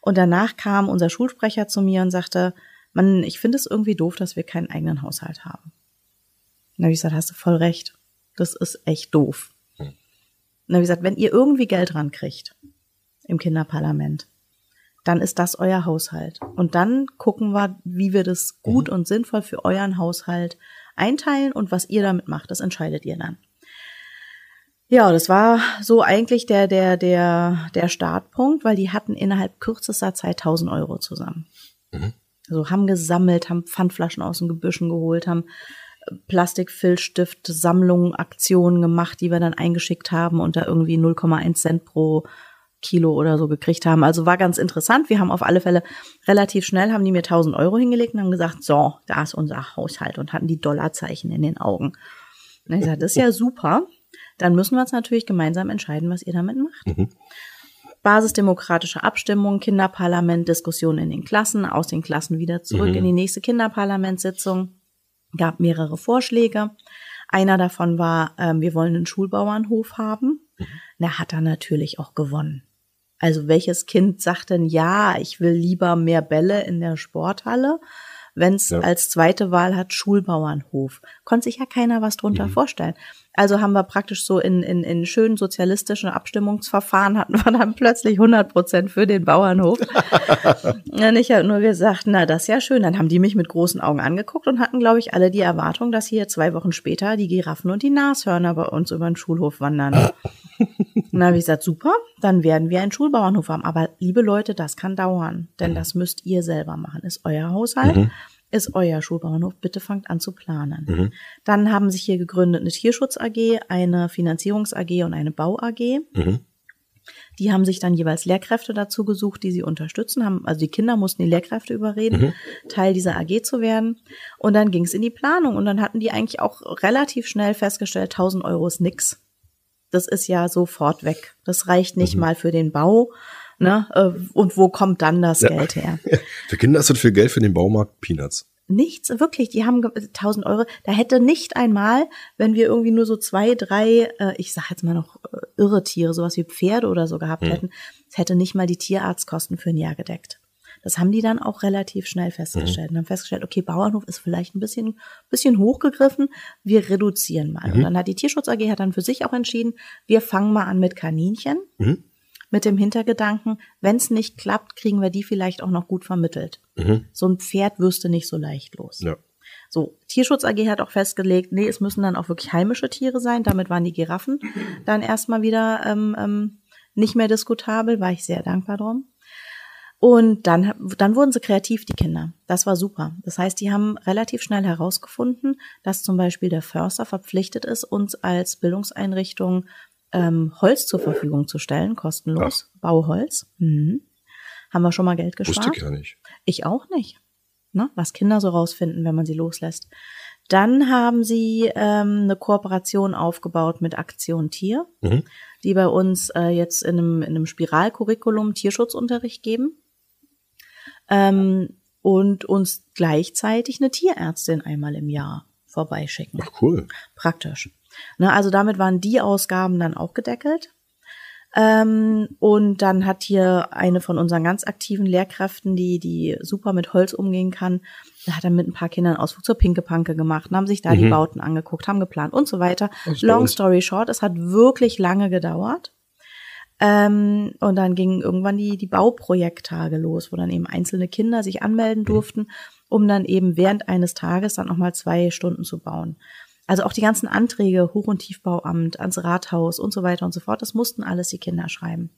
Und danach kam unser Schulsprecher zu mir und sagte, man, ich finde es irgendwie doof, dass wir keinen eigenen Haushalt haben. Habe ich gesagt, hast du voll recht. Das ist echt doof. Hm. Habe ich gesagt, wenn ihr irgendwie Geld rankriegt im Kinderparlament, dann ist das euer Haushalt. Und dann gucken wir, wie wir das gut mhm. und sinnvoll für euren Haushalt einteilen und was ihr damit macht, das entscheidet ihr dann. Ja, das war so eigentlich der, der, der, der Startpunkt, weil die hatten innerhalb kürzester Zeit 1000 Euro zusammen. Mhm. Also haben gesammelt, haben Pfandflaschen aus den Gebüschen geholt, haben Plastikfilzstift Sammlungen, Aktionen gemacht, die wir dann eingeschickt haben und da irgendwie 0,1 Cent pro Kilo oder so gekriegt haben. Also war ganz interessant. Wir haben auf alle Fälle relativ schnell, haben die mir 1000 Euro hingelegt und haben gesagt, so, da ist unser Haushalt und hatten die Dollarzeichen in den Augen. Und ich gesagt, das ist ja super. Dann müssen wir uns natürlich gemeinsam entscheiden, was ihr damit macht. Mhm. Basisdemokratische Abstimmung, Kinderparlament, Diskussion in den Klassen, aus den Klassen wieder zurück mhm. in die nächste Kinderparlamentssitzung gab mehrere Vorschläge. Einer davon war, ähm, wir wollen einen Schulbauernhof haben. Mhm. Na, hat er natürlich auch gewonnen. Also welches Kind sagt denn, ja, ich will lieber mehr Bälle in der Sporthalle, wenn es ja. als zweite Wahl hat Schulbauernhof? Konnte sich ja keiner was drunter mhm. vorstellen. Also haben wir praktisch so in, in, in schönen sozialistischen Abstimmungsverfahren hatten wir dann plötzlich 100 Prozent für den Bauernhof. und ich habe nur gesagt, na, das ist ja schön. Dann haben die mich mit großen Augen angeguckt und hatten, glaube ich, alle die Erwartung, dass hier zwei Wochen später die Giraffen und die Nashörner bei uns über den Schulhof wandern. dann habe ich gesagt, super, dann werden wir einen Schulbauernhof haben. Aber liebe Leute, das kann dauern, denn mhm. das müsst ihr selber machen. Ist euer Haushalt. Mhm ist euer Schulbauernhof. Bitte fangt an zu planen. Mhm. Dann haben sich hier gegründet eine Tierschutz AG, eine Finanzierungs AG und eine Bau AG. Mhm. Die haben sich dann jeweils Lehrkräfte dazu gesucht, die sie unterstützen haben. Also die Kinder mussten die Lehrkräfte überreden, mhm. Teil dieser AG zu werden. Und dann ging es in die Planung und dann hatten die eigentlich auch relativ schnell festgestellt, 1000 Euro ist nix. Das ist ja sofort weg. Das reicht nicht mhm. mal für den Bau. Ne? Äh, und wo kommt dann das ja. Geld her? Für Kinder ist das viel Geld für den Baumarkt Peanuts. Nichts, wirklich. Die haben 1000 Euro. Da hätte nicht einmal, wenn wir irgendwie nur so zwei, drei, äh, ich sag jetzt mal noch äh, irre Tiere, sowas wie Pferde oder so gehabt hm. hätten, es hätte nicht mal die Tierarztkosten für ein Jahr gedeckt. Das haben die dann auch relativ schnell festgestellt mhm. und haben festgestellt, okay, Bauernhof ist vielleicht ein bisschen, bisschen hochgegriffen, wir reduzieren mal. Mhm. Und dann hat die Tierschutz AG hat dann für sich auch entschieden, wir fangen mal an mit Kaninchen. Mhm mit dem Hintergedanken, wenn es nicht klappt, kriegen wir die vielleicht auch noch gut vermittelt. Mhm. So ein Pferd wirst du nicht so leicht los. Ja. So, Tierschutz AG hat auch festgelegt, nee, es müssen dann auch wirklich heimische Tiere sein. Damit waren die Giraffen dann erstmal wieder ähm, ähm, nicht mehr diskutabel, war ich sehr dankbar drum. Und dann, dann wurden sie kreativ, die Kinder. Das war super. Das heißt, die haben relativ schnell herausgefunden, dass zum Beispiel der Förster verpflichtet ist, uns als Bildungseinrichtung ähm, Holz zur Verfügung zu stellen, kostenlos. Ach. Bauholz. Mhm. Haben wir schon mal Geld gespart. Wusste ich ja nicht. Ich auch nicht. Ne? Was Kinder so rausfinden, wenn man sie loslässt. Dann haben sie ähm, eine Kooperation aufgebaut mit Aktion Tier, mhm. die bei uns äh, jetzt in einem, in einem Spiralcurriculum Tierschutzunterricht geben ähm, und uns gleichzeitig eine Tierärztin einmal im Jahr vorbeischicken. Ach cool. Praktisch. Ne, also damit waren die Ausgaben dann auch gedeckelt. Ähm, und dann hat hier eine von unseren ganz aktiven Lehrkräften, die, die super mit Holz umgehen kann, da hat er mit ein paar Kindern Ausflug zur Pinke Panke gemacht, haben sich da mhm. die Bauten angeguckt, haben geplant und so weiter. Long story short, es hat wirklich lange gedauert. Ähm, und dann gingen irgendwann die, die Bauprojekttage los, wo dann eben einzelne Kinder sich anmelden durften, um dann eben während eines Tages dann nochmal zwei Stunden zu bauen. Also auch die ganzen Anträge, Hoch- und Tiefbauamt, ans Rathaus und so weiter und so fort, das mussten alles die Kinder schreiben.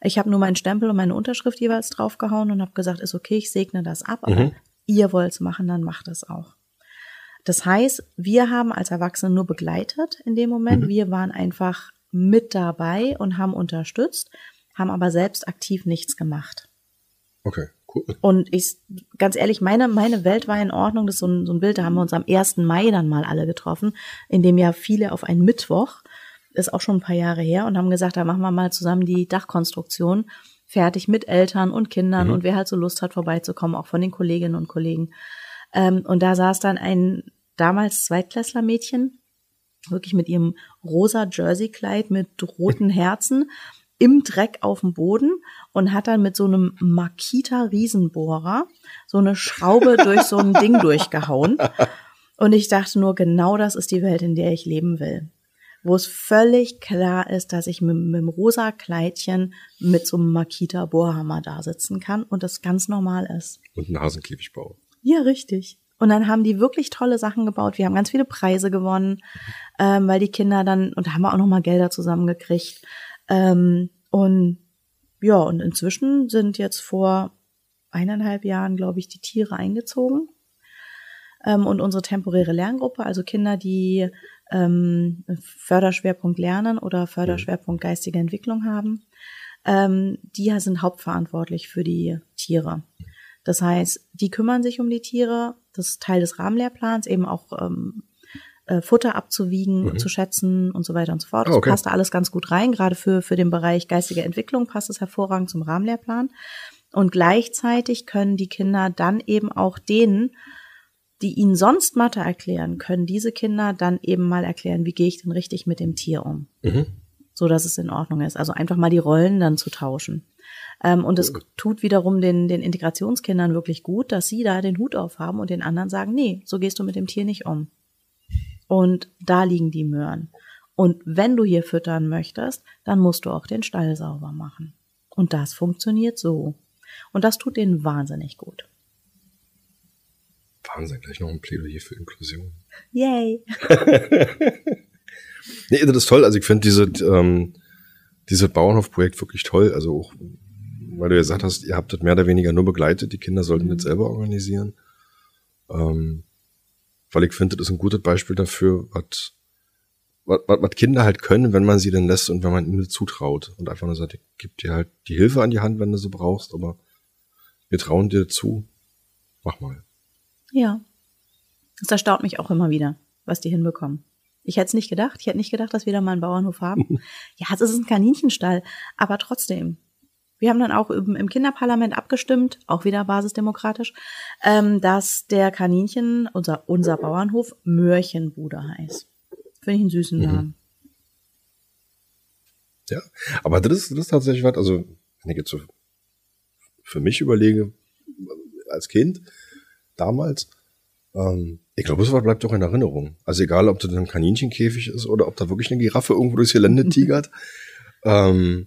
Ich habe nur meinen Stempel und meine Unterschrift jeweils draufgehauen und habe gesagt, ist okay, ich segne das ab, aber mhm. ihr wollt's machen, dann macht es auch. Das heißt, wir haben als Erwachsene nur begleitet in dem Moment. Mhm. Wir waren einfach mit dabei und haben unterstützt, haben aber selbst aktiv nichts gemacht. Okay, cool. Und ich, ganz ehrlich, meine, meine Welt war in Ordnung. Das ist so ein, so ein Bild, da haben wir uns am 1. Mai dann mal alle getroffen, in dem ja viele auf einen Mittwoch, ist auch schon ein paar Jahre her, und haben gesagt, da machen wir mal zusammen die Dachkonstruktion fertig mit Eltern und Kindern mhm. und wer halt so Lust hat, vorbeizukommen, auch von den Kolleginnen und Kollegen. Ähm, und da saß dann ein damals Zweitklässler-Mädchen wirklich mit ihrem rosa Jerseykleid mit roten Herzen im Dreck auf dem Boden und hat dann mit so einem Makita Riesenbohrer so eine Schraube durch so ein Ding durchgehauen. Und ich dachte nur, genau das ist die Welt, in der ich leben will. Wo es völlig klar ist, dass ich mit, mit dem rosa Kleidchen mit so einem Makita Bohrhammer da sitzen kann und das ganz normal ist. Und einen Hasenkäfig bauen. Ja, richtig. Und dann haben die wirklich tolle Sachen gebaut. Wir haben ganz viele Preise gewonnen, ähm, weil die Kinder dann, und da haben wir auch nochmal Gelder zusammengekriegt. Ähm, und ja, und inzwischen sind jetzt vor eineinhalb Jahren, glaube ich, die Tiere eingezogen. Ähm, und unsere temporäre Lerngruppe, also Kinder, die ähm, Förderschwerpunkt Lernen oder Förderschwerpunkt geistige Entwicklung haben, ähm, die sind hauptverantwortlich für die Tiere. Das heißt, die kümmern sich um die Tiere, das ist Teil des Rahmenlehrplans, eben auch ähm, äh, Futter abzuwiegen, mhm. zu schätzen und so weiter und so fort. Das okay. passt da alles ganz gut rein. Gerade für, für den Bereich geistige Entwicklung passt es hervorragend zum Rahmenlehrplan. Und gleichzeitig können die Kinder dann eben auch denen, die ihnen sonst Mathe erklären, können diese Kinder dann eben mal erklären, wie gehe ich denn richtig mit dem Tier um. Mhm. So dass es in Ordnung ist. Also einfach mal die Rollen dann zu tauschen. Ähm, und es tut wiederum den, den Integrationskindern wirklich gut, dass sie da den Hut aufhaben und den anderen sagen, nee, so gehst du mit dem Tier nicht um. Und da liegen die Möhren. Und wenn du hier füttern möchtest, dann musst du auch den Stall sauber machen. Und das funktioniert so. Und das tut denen wahnsinnig gut. Wahnsinn, gleich noch ein Plädoyer für Inklusion. Yay! nee, das ist toll. Also ich finde diese, ähm, diese Bauernhofprojekt wirklich toll. Also auch weil du ja gesagt hast, ihr habt das mehr oder weniger nur begleitet, die Kinder sollten das mhm. selber organisieren. Ähm, weil ich finde, das ist ein gutes Beispiel dafür, was, was, Kinder halt können, wenn man sie denn lässt und wenn man ihnen zutraut. Und einfach nur sagt, ich gebe dir halt die Hilfe an die Hand, wenn du sie brauchst, aber wir trauen dir zu. Mach mal. Ja. Das erstaunt mich auch immer wieder, was die hinbekommen. Ich hätte es nicht gedacht. Ich hätte nicht gedacht, dass wir da mal einen Bauernhof haben. ja, es ist ein Kaninchenstall, aber trotzdem. Wir haben dann auch im Kinderparlament abgestimmt, auch wieder basisdemokratisch, ähm, dass der Kaninchen, unser, unser Bauernhof, Mörchenbude heißt. Finde ich einen süßen mhm. Namen. Ja, aber das ist, das ist tatsächlich was, also wenn ich jetzt so für mich überlege, als Kind, damals, ähm, ich glaube, das bleibt doch in Erinnerung. Also egal, ob das ein Kaninchenkäfig ist oder ob da wirklich eine Giraffe irgendwo durchs Gelände tigert. ähm,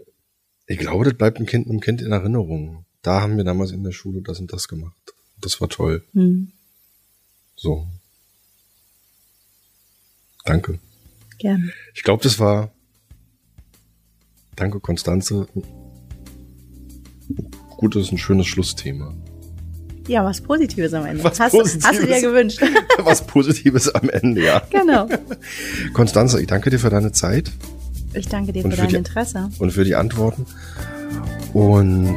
ich glaube, das bleibt einem Kind, einem Kind in Erinnerung. Da haben wir damals in der Schule das und das gemacht. Das war toll. Mhm. So. Danke. Gerne. Ich glaube, das war. Danke, Konstanze. Gut, das ist ein schönes Schlussthema. Ja, was Positives am Ende. Was hast, Positives. hast du dir gewünscht. Was Positives am Ende, ja. genau. Konstanze, ich danke dir für deine Zeit Ich danke dir für dein die- Interesse. und für die Antworten. Und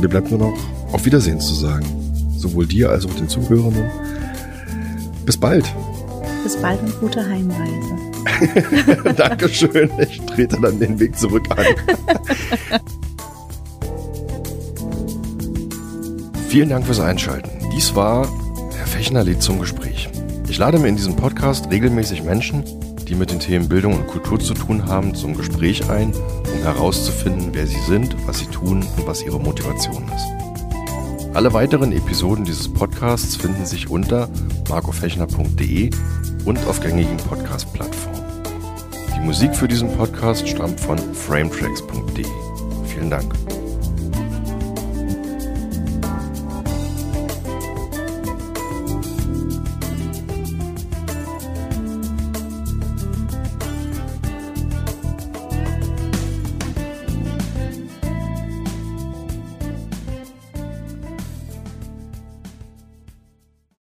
mir bleibt nur noch auf Wiedersehen zu sagen. Sowohl dir als auch den Zuhörenden. Bis bald. Bis bald und gute Heimreise. Dankeschön. Ich trete dann den Weg zurück an. Vielen Dank fürs Einschalten. Dies war Herr Fechner lädt zum Gespräch. Ich lade mir in diesem Podcast regelmäßig Menschen, die mit den Themen Bildung und Kultur zu tun haben, zum Gespräch ein, um herauszufinden, wer sie sind, was sie tun und was ihre Motivation ist. Alle weiteren Episoden dieses Podcasts finden sich unter marcofechner.de und auf gängigen Podcast-Plattformen. Die Musik für diesen Podcast stammt von frametracks.de. Vielen Dank.